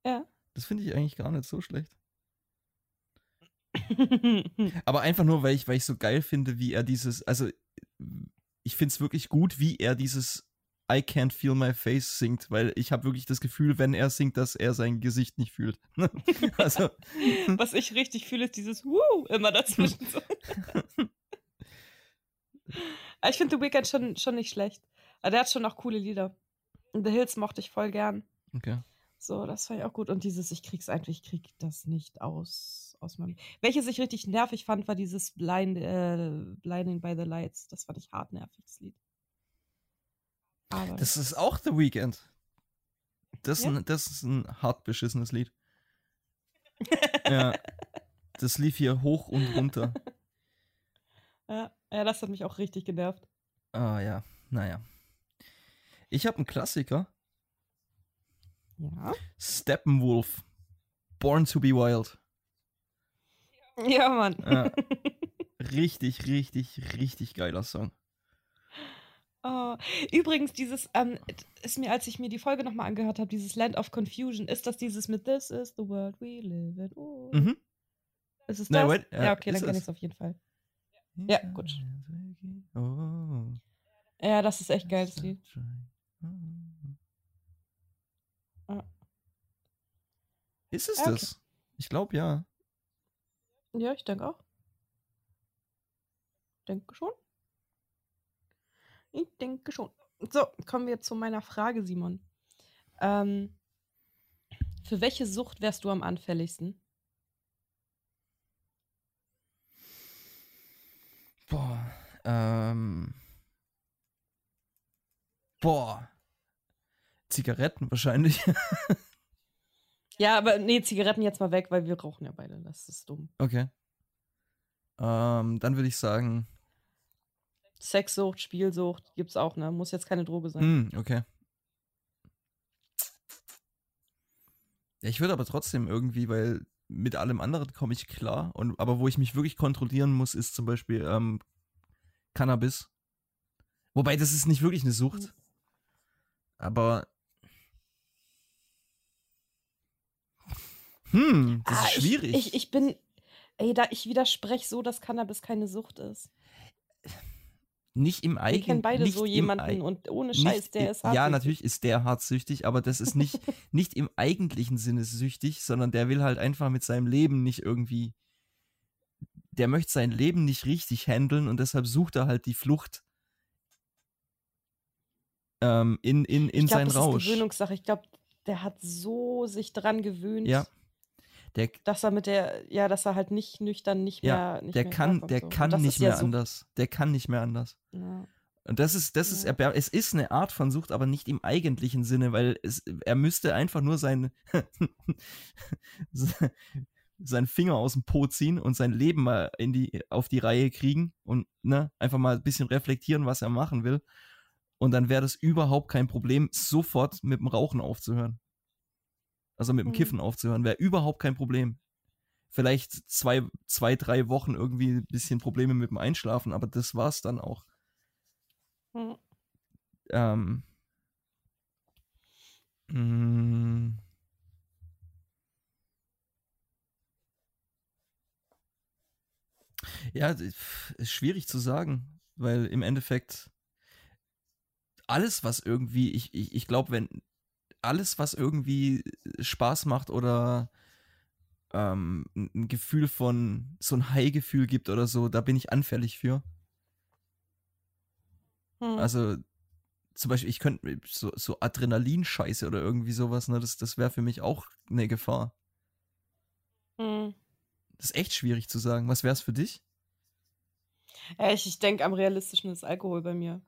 Ja. Das finde ich eigentlich gar nicht so schlecht. [LAUGHS] Aber einfach nur, weil ich, weil ich so geil finde, wie er dieses, also ich finde es wirklich gut, wie er dieses I can't feel my face singt, weil ich habe wirklich das Gefühl, wenn er singt, dass er sein Gesicht nicht fühlt. [LAUGHS] also. [LAUGHS] Was ich richtig fühle, ist dieses Woo immer dazwischen. [LAUGHS] ich finde The Weeknd schon, schon nicht schlecht. Aber der hat schon auch coole Lieder. The Hills mochte ich voll gern. Okay. So, das fand ich auch gut. Und dieses, ich krieg's einfach, ich krieg das nicht aus, aus meinem. Welches ich richtig nervig fand, war dieses Blind, äh, Blinding by the Lights. Das fand ich hart nervig, das Lied. Aber das ist auch The Weekend. Das, ja? ein, das ist ein hart beschissenes Lied. [LAUGHS] ja. Das lief hier hoch und runter. Ja, ja, das hat mich auch richtig genervt. Ah ja, naja. Ich habe einen Klassiker. Ja. Steppenwolf. Born to be Wild. Ja, Mann. Ja. [LAUGHS] Richtig, richtig, richtig geiler Song. Oh. Übrigens, dieses ähm, ist mir, als ich mir die Folge nochmal angehört habe, dieses Land of Confusion, ist das dieses mit This is the world we live in? Oh. Mhm. Ist es das? Nein, wait, ja, ja, okay, dann kenne ich es auf jeden Fall. Ja, gut. Oh. Ja, das ist echt geil, das Lied. Ist es okay. das? Ich glaube ja. Ja, ich denke auch. Denke schon. Ich denke schon. So, kommen wir zu meiner Frage, Simon. Ähm, für welche Sucht wärst du am anfälligsten? Boah, ähm. Boah. Zigaretten wahrscheinlich. [LAUGHS] ja, aber nee, Zigaretten jetzt mal weg, weil wir rauchen ja beide. Das ist dumm. Okay. Ähm, dann würde ich sagen, Sexsucht, Spielsucht gibt's auch, ne? Muss jetzt keine Droge sein. Mm, okay. Ja, ich würde aber trotzdem irgendwie, weil mit allem anderen komme ich klar. Und, aber wo ich mich wirklich kontrollieren muss, ist zum Beispiel ähm, Cannabis. Wobei, das ist nicht wirklich eine Sucht. Hm. Aber. Hm, das ah, ist schwierig. Ich, ich, ich bin. Ey, da ich widerspreche so, dass Cannabis keine Sucht ist. Nicht im eigenen. Wir kennen beide so jemanden und ohne Scheiß, der ist hartsüchtig. Ja, natürlich ist der hartsüchtig, aber das ist nicht, [LAUGHS] nicht im eigentlichen Sinne süchtig, sondern der will halt einfach mit seinem Leben nicht irgendwie. Der möchte sein Leben nicht richtig handeln und deshalb sucht er halt die Flucht ähm, in, in, in ich glaub, seinen das Rausch. Ist Gewöhnungssache. Ich glaube, der hat so sich dran gewöhnt. Ja. Der, dass er mit der, ja, dass er halt nicht nüchtern nicht ja, mehr. Nicht der mehr kann, der so. kann nicht mehr ja anders. Der kann nicht mehr anders. Ja. Und das ist, das ist, es ist eine Art von Sucht, aber nicht im eigentlichen Sinne, weil es, er müsste einfach nur sein, [LAUGHS] seinen Finger aus dem Po ziehen und sein Leben mal in die, auf die Reihe kriegen und ne, einfach mal ein bisschen reflektieren, was er machen will. Und dann wäre das überhaupt kein Problem, sofort mit dem Rauchen aufzuhören. Also mit dem mhm. Kiffen aufzuhören, wäre überhaupt kein Problem. Vielleicht zwei, zwei, drei Wochen irgendwie ein bisschen Probleme mit dem Einschlafen, aber das war's dann auch. Mhm. Ähm. Mh, mm. ja, ist schwierig zu sagen, weil im Endeffekt alles, was irgendwie, ich, ich, ich glaube, wenn alles, was irgendwie Spaß macht oder ähm, ein Gefühl von, so ein High-Gefühl gibt oder so, da bin ich anfällig für. Hm. Also, zum Beispiel, ich könnte so, so Adrenalinscheiße oder irgendwie sowas, ne, das, das wäre für mich auch eine Gefahr. Hm. Das ist echt schwierig zu sagen. Was wäre es für dich? Ja, ich, ich denke, am realistischen ist Alkohol bei mir.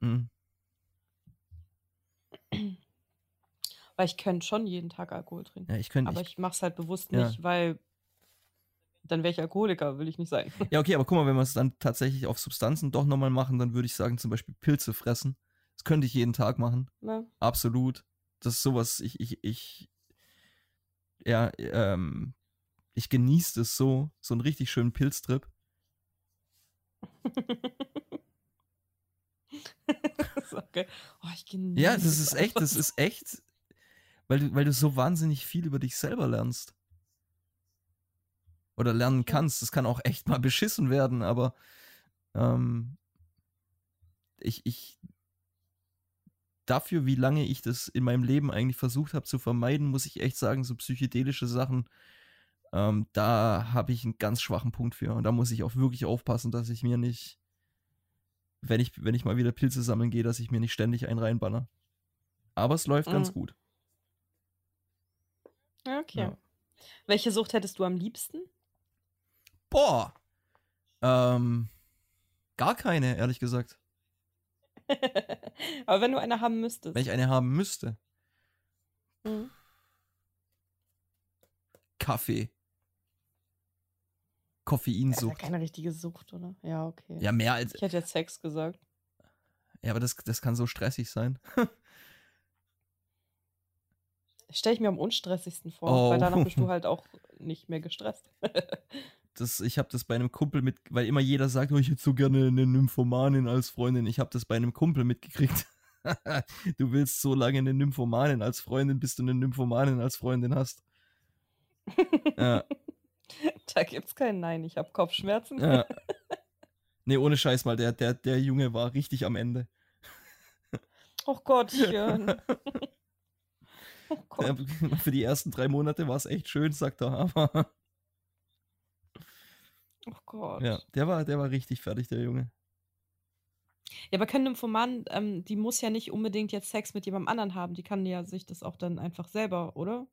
Mhm. Weil ich könnte schon jeden Tag Alkohol trinken. Ja, ich könnte. Aber ich, ich mache es halt bewusst ja. nicht, weil dann wäre ich Alkoholiker, will ich nicht sein. Ja, okay, aber guck mal, wenn wir es dann tatsächlich auf Substanzen doch nochmal machen, dann würde ich sagen, zum Beispiel Pilze fressen. Das könnte ich jeden Tag machen. Ja. Absolut. Das ist sowas, ich, ich, ich, ja, ähm, ich genieße das so, so einen richtig schönen Pilztrip. [LAUGHS] okay. oh, Ja, das ist echt, das ist echt, weil du, weil du so wahnsinnig viel über dich selber lernst. Oder lernen kannst. Das kann auch echt mal beschissen werden, aber ähm, ich, ich dafür, wie lange ich das in meinem Leben eigentlich versucht habe zu vermeiden, muss ich echt sagen, so psychedelische Sachen, ähm, da habe ich einen ganz schwachen Punkt für. Und da muss ich auch wirklich aufpassen, dass ich mir nicht, wenn ich, wenn ich mal wieder Pilze sammeln gehe, dass ich mir nicht ständig einen reinbanner. Aber es läuft ganz Mhm. gut. Okay. Ja. Welche Sucht hättest du am liebsten? Boah! Ähm, gar keine, ehrlich gesagt. [LAUGHS] Aber wenn du eine haben müsstest. Wenn ich eine haben müsste. Mhm. Kaffee. Das ist ja Koffeinsucht. keine richtige Sucht, oder? Ja, okay. Ja, mehr als. Ich hätte jetzt Sex gesagt. Ja, aber das, das kann so stressig sein. [LAUGHS] Stelle ich mir am unstressigsten vor, Oh. weil danach bist du [LAUGHS] halt auch nicht mehr gestresst. [LAUGHS] Das, ich habe das bei einem Kumpel mit, weil immer jeder sagt, oh, ich hätte so gerne eine Nymphomanin als Freundin. Ich habe das bei einem Kumpel mitgekriegt. [LAUGHS] du willst so lange eine Nymphomanin als Freundin, bis du eine Nymphomanin als Freundin hast. Ja, da gibt's kein Nein, ich habe Kopfschmerzen. ja. Nee, ohne Scheiß mal, der, der, der Junge war richtig am Ende. Oh Gottchen. [LAUGHS] Oh. Ja, [LAUGHS] für die ersten drei Monate war es echt schön, sagt er, aber Oh Gott. ja, der war, der war richtig fertig, der Junge. Ja, aber können Nymphomanen, ähm, die muss ja nicht unbedingt jetzt Sex mit jemandem anderen haben. Die kann ja sich das auch dann einfach selber, oder?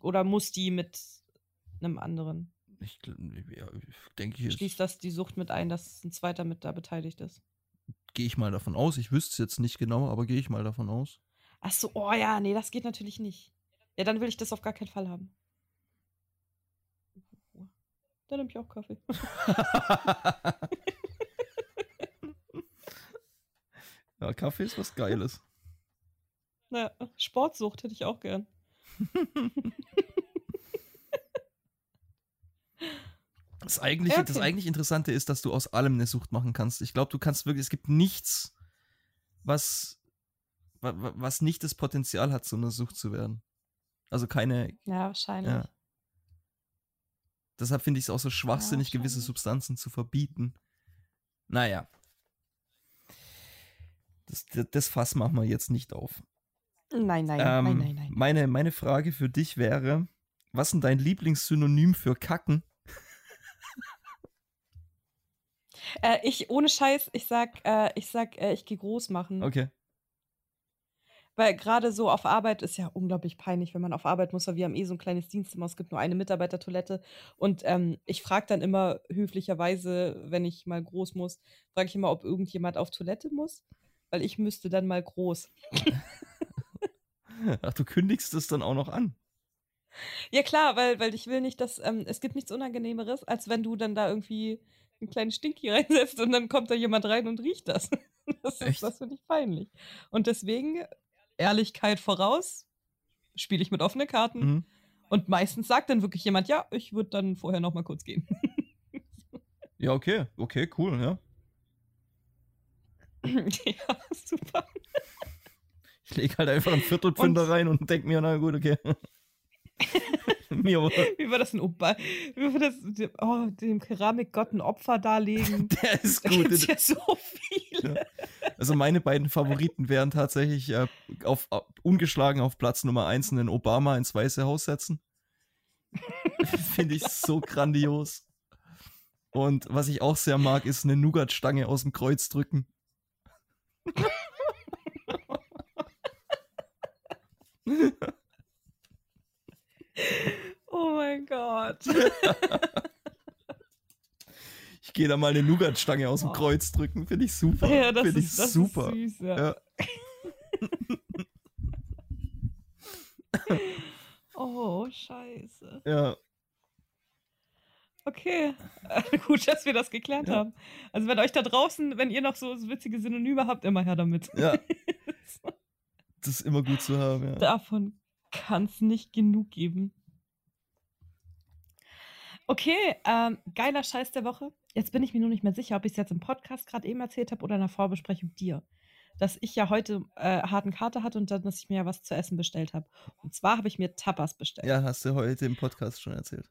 Oder muss die mit einem anderen? Ich, ja, ich denke, Schließt jetzt das die Sucht mit ein, dass ein zweiter mit da beteiligt ist? gehe ich mal davon aus. Ich wüsste es jetzt nicht genau, aber gehe ich mal davon aus. Ach so, oh ja, nee, das geht natürlich nicht. Ja, dann will ich das auf gar keinen Fall haben. Dann nehme ich auch Kaffee. [LAUGHS] ja, Kaffee ist was Geiles. Na, Sportsucht hätte ich auch gern. [LAUGHS] Das eigentlich, Ja, das okay. eigentlich Interessante ist, dass du aus allem eine Sucht machen kannst. Ich glaube, du kannst wirklich, es gibt nichts, was, wa- wa- was nicht das Potenzial hat, zu einer Sucht zu werden. Also keine, Ja, wahrscheinlich. ja. Deshalb finde ich es auch so schwachsinnig, gewisse wahrscheinlich. Substanzen zu verbieten. Naja. Das, das, das Fass machen wir jetzt nicht auf. Nein, nein, Ähm, nein, nein, nein. Meine, meine Frage für dich wäre, was ist denn dein Lieblingssynonym für Kacken? Äh, ich, ohne Scheiß, ich sag, äh, ich sag, äh, ich gehe groß machen. Okay. Weil gerade so auf Arbeit ist ja unglaublich peinlich, wenn man auf Arbeit muss, weil wir haben eh so ein kleines Dienstzimmer, es gibt nur eine Mitarbeitertoilette. Und ähm, ich frage dann immer höflicherweise, wenn ich mal groß muss, frage ich immer, ob irgendjemand auf Toilette muss, weil ich müsste dann mal groß. [LAUGHS] Ach, du kündigst es dann auch noch an. Ja klar, weil, weil ich will nicht, dass, ähm, es gibt nichts Unangenehmeres, als wenn du dann da irgendwie einen kleinen Stinky [LAUGHS] reinsetzt und dann kommt da jemand rein und riecht das. [LAUGHS] Das, Echt? ist, das finde ich peinlich. Und deswegen, Ehrlichkeit voraus, spiele ich mit offenen Karten. Mhm. Und meistens sagt dann wirklich jemand, ja, ich würde dann vorher noch mal kurz gehen. [LAUGHS] Ja, okay. Okay, cool, ja. [LAUGHS] ja, super. Ich lege halt einfach einen Viertelpfünder rein und denk mir, na gut, okay. Wie war das ein Opa? Wie war das, oh, dem Keramikgott ein Opfer darlegen? [LAUGHS] der ist Da gut. gibt's ja so viele. Also meine beiden Favoriten wären tatsächlich äh, auf, auf, ungeschlagen auf Platz Nummer eins einen Obama ins Weiße Haus setzen. [LAUGHS] Finde ich so grandios. Und was ich auch sehr mag, ist eine Nougatstange aus dem Kreuz drücken. [LAUGHS] Oh mein Gott. [LAUGHS] Ich gehe da mal eine Nougatstange aus dem Oh. Kreuz drücken. Finde ich super. Ja, das, Finde ich das super. süß, ja. Ja. [LAUGHS] Oh, scheiße. Ja. Okay. [LAUGHS] Gut, dass wir das geklärt Ja. haben. Also, wenn euch da draußen, wenn ihr noch so witzige Synonyme habt, immer her damit. Ja. Das ist immer gut zu haben, ja. Davon kann es nicht genug geben. Okay, ähm, geiler Scheiß der Woche. Jetzt bin ich mir nur nicht mehr sicher, ob ich es jetzt im Podcast gerade eben erzählt habe oder in der Vorbesprechung dir. Dass ich ja heute äh, harten Kater hatte und dann, dass ich mir ja was zu essen bestellt habe. Und zwar habe ich mir Tapas bestellt. Ja, hast du heute im Podcast schon erzählt.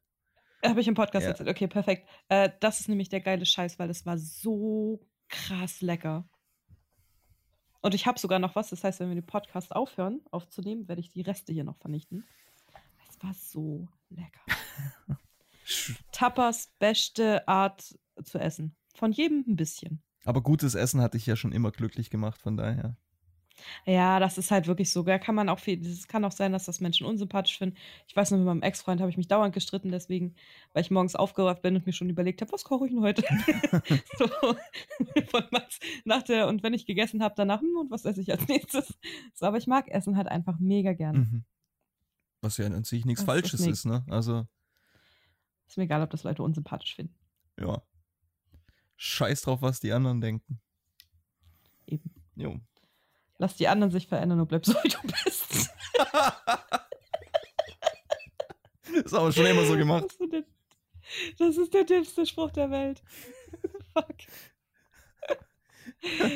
Habe ich im Podcast Ja. erzählt. Okay, perfekt. Äh, das ist nämlich der geile Scheiß, weil es war so krass lecker. Und ich habe sogar noch was. Das heißt, wenn wir den Podcast aufhören aufzunehmen, werde ich die Reste hier noch vernichten. Es war so lecker. [LAUGHS] Tapas beste Art zu essen. Von jedem ein bisschen. Aber gutes Essen hat dich ja schon immer glücklich gemacht, von daher. Ja, das ist halt wirklich so. Da kann man auch viel. Es kann auch sein, dass das Menschen unsympathisch finden. Ich weiß noch, mit meinem Ex-Freund habe ich mich dauernd gestritten, deswegen, weil ich morgens aufgewacht bin und mir schon überlegt habe, was koche ich denn heute? [LAUGHS] so, [LAUGHS] von was nach der, und wenn ich gegessen habe, danach, hm, und was esse ich als nächstes? So, aber ich mag Essen halt einfach mega gern. Mhm. Was ja an sich nichts Das ist Falsches nix. ist, ne? Also, Ist mir egal, ob das Leute unsympathisch finden. ja. Scheiß drauf, was die anderen denken. Eben. Jo. Lass die anderen sich verändern und bleib so, wie du bist. [LAUGHS] ist aber schon immer so gemacht. Das ist der, das ist der dümmste Spruch der Welt. [LAUGHS] Fuck.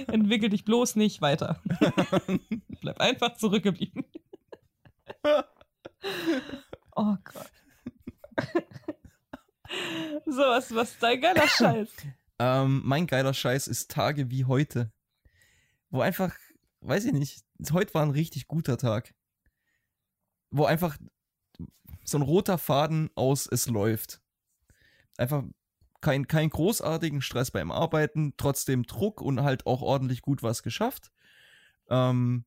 Entwickel dich bloß nicht weiter. [LAUGHS] Bleib einfach zurückgeblieben. Oh Gott. So, was, was ist dein geiler Scheiß? Ähm, mein geiler Scheiß ist Tage wie heute. Wo einfach, weiß ich nicht, heute war ein richtig guter Tag. Wo einfach so ein roter Faden aus es läuft. Einfach kein, kein großartigen Stress beim Arbeiten, trotzdem Druck und halt auch ordentlich gut was geschafft. Ähm,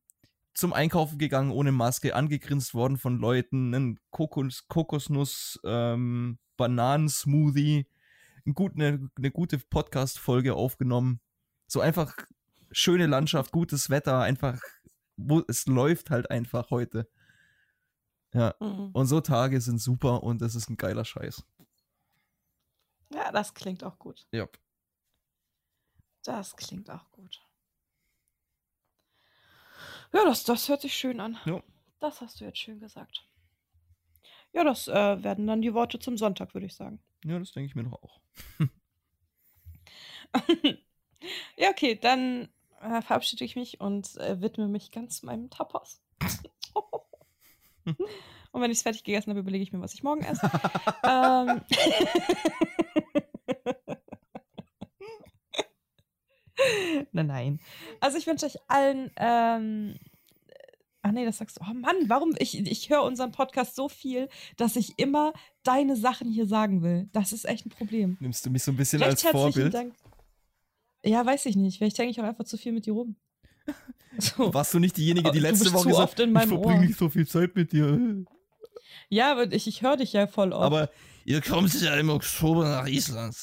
zum Einkaufen gegangen ohne Maske, angegrinst worden von Leuten, einen Kokos, Kokosnuss, ähm, Bananensmoothie, ein gut, eine, eine gute Podcast-Folge aufgenommen. So einfach schöne Landschaft, gutes Wetter, einfach, wo es läuft halt einfach heute. Ja, Mhm. und so Tage sind super und das ist ein geiler Scheiß. Ja, das klingt auch gut. Ja. Das klingt auch gut. Ja, das, das hört sich schön an. Ja. Das hast du jetzt schön gesagt. Ja, das äh, werden dann die Worte zum Sonntag, würde ich sagen. Ja, das denke ich mir doch auch. [LAUGHS] [LAUGHS] ja, okay, dann äh, verabschiede ich mich und äh, widme mich ganz meinem Tapas. [LAUGHS] und wenn ich es fertig gegessen habe, überlege ich mir, was ich morgen esse. ähm. [LAUGHS] nein, nein. Also ich wünsche euch allen. Ähm, Ach nee, das sagst du. Oh Mann, warum? Ich, ich höre unseren Podcast so viel, dass ich immer deine Sachen hier sagen will. Das ist echt ein Problem. Nimmst du mich so ein bisschen Recht als herzlichen Vorbild? Dank. Ja, weiß ich nicht. Vielleicht hänge ich auch einfach zu viel mit dir rum. [LAUGHS] So. Warst du nicht diejenige, die letzte Woche gesagt in ich verbringe Ohr." nicht so viel Zeit mit dir. Ja, aber ich, ich höre dich ja voll oft. Aber ihr kommt ja im Oktober nach Island.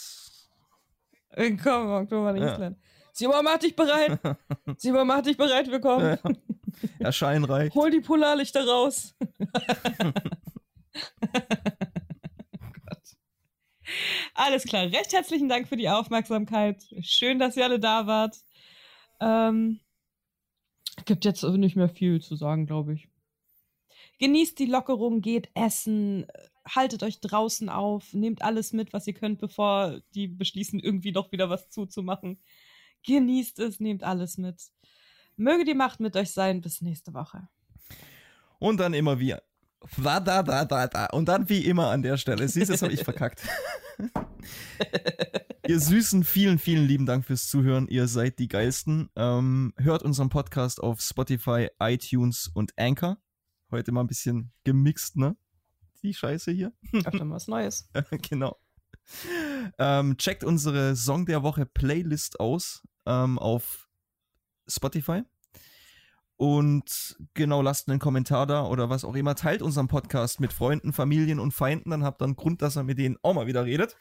Äh, Komm, Oktober nach Ja. Island. Simon, mach dich bereit. [LAUGHS] Simon, mach dich bereit. Wir kommen. Erschein reicht. Hol die Polarlichter raus. [LAUGHS] Alles klar. Recht herzlichen Dank für die Aufmerksamkeit. Schön, dass ihr alle da wart. Ähm, gibt jetzt nicht mehr viel zu sagen, glaube ich. Genießt die Lockerung, geht essen, haltet euch draußen auf, nehmt alles mit, was ihr könnt, bevor die beschließen, irgendwie doch wieder was zuzumachen. Genießt es, nehmt alles mit. Möge die Macht mit euch sein. Bis nächste Woche. Und dann immer wie. Da, da, da, da, da. Und dann wie immer an der Stelle. Siehst du, das habe ich [LAUGHS] verkackt. ihr Süßen, vielen, vielen lieben Dank fürs Zuhören. Ihr seid die Geilsten. Ähm, hört unseren Podcast auf Spotify, iTunes und Anchor. Heute mal ein bisschen gemixt, ne? Die Scheiße hier. Öfter mal was Neues. [LAUGHS] genau. Ähm, checkt unsere Song der Woche Playlist aus ähm, auf Spotify. Und genau, lasst einen Kommentar da oder was auch immer. Teilt unseren Podcast mit Freunden, Familien und Feinden. Dann habt ihr einen Grund, dass er mit denen auch mal wieder redet.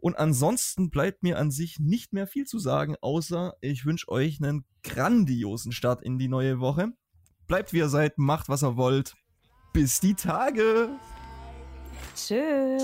Und ansonsten bleibt mir an sich nicht mehr viel zu sagen, außer ich wünsche euch einen grandiosen Start in die neue Woche. Bleibt wie ihr seid, macht was ihr wollt. Bis die Tage! Tschüss.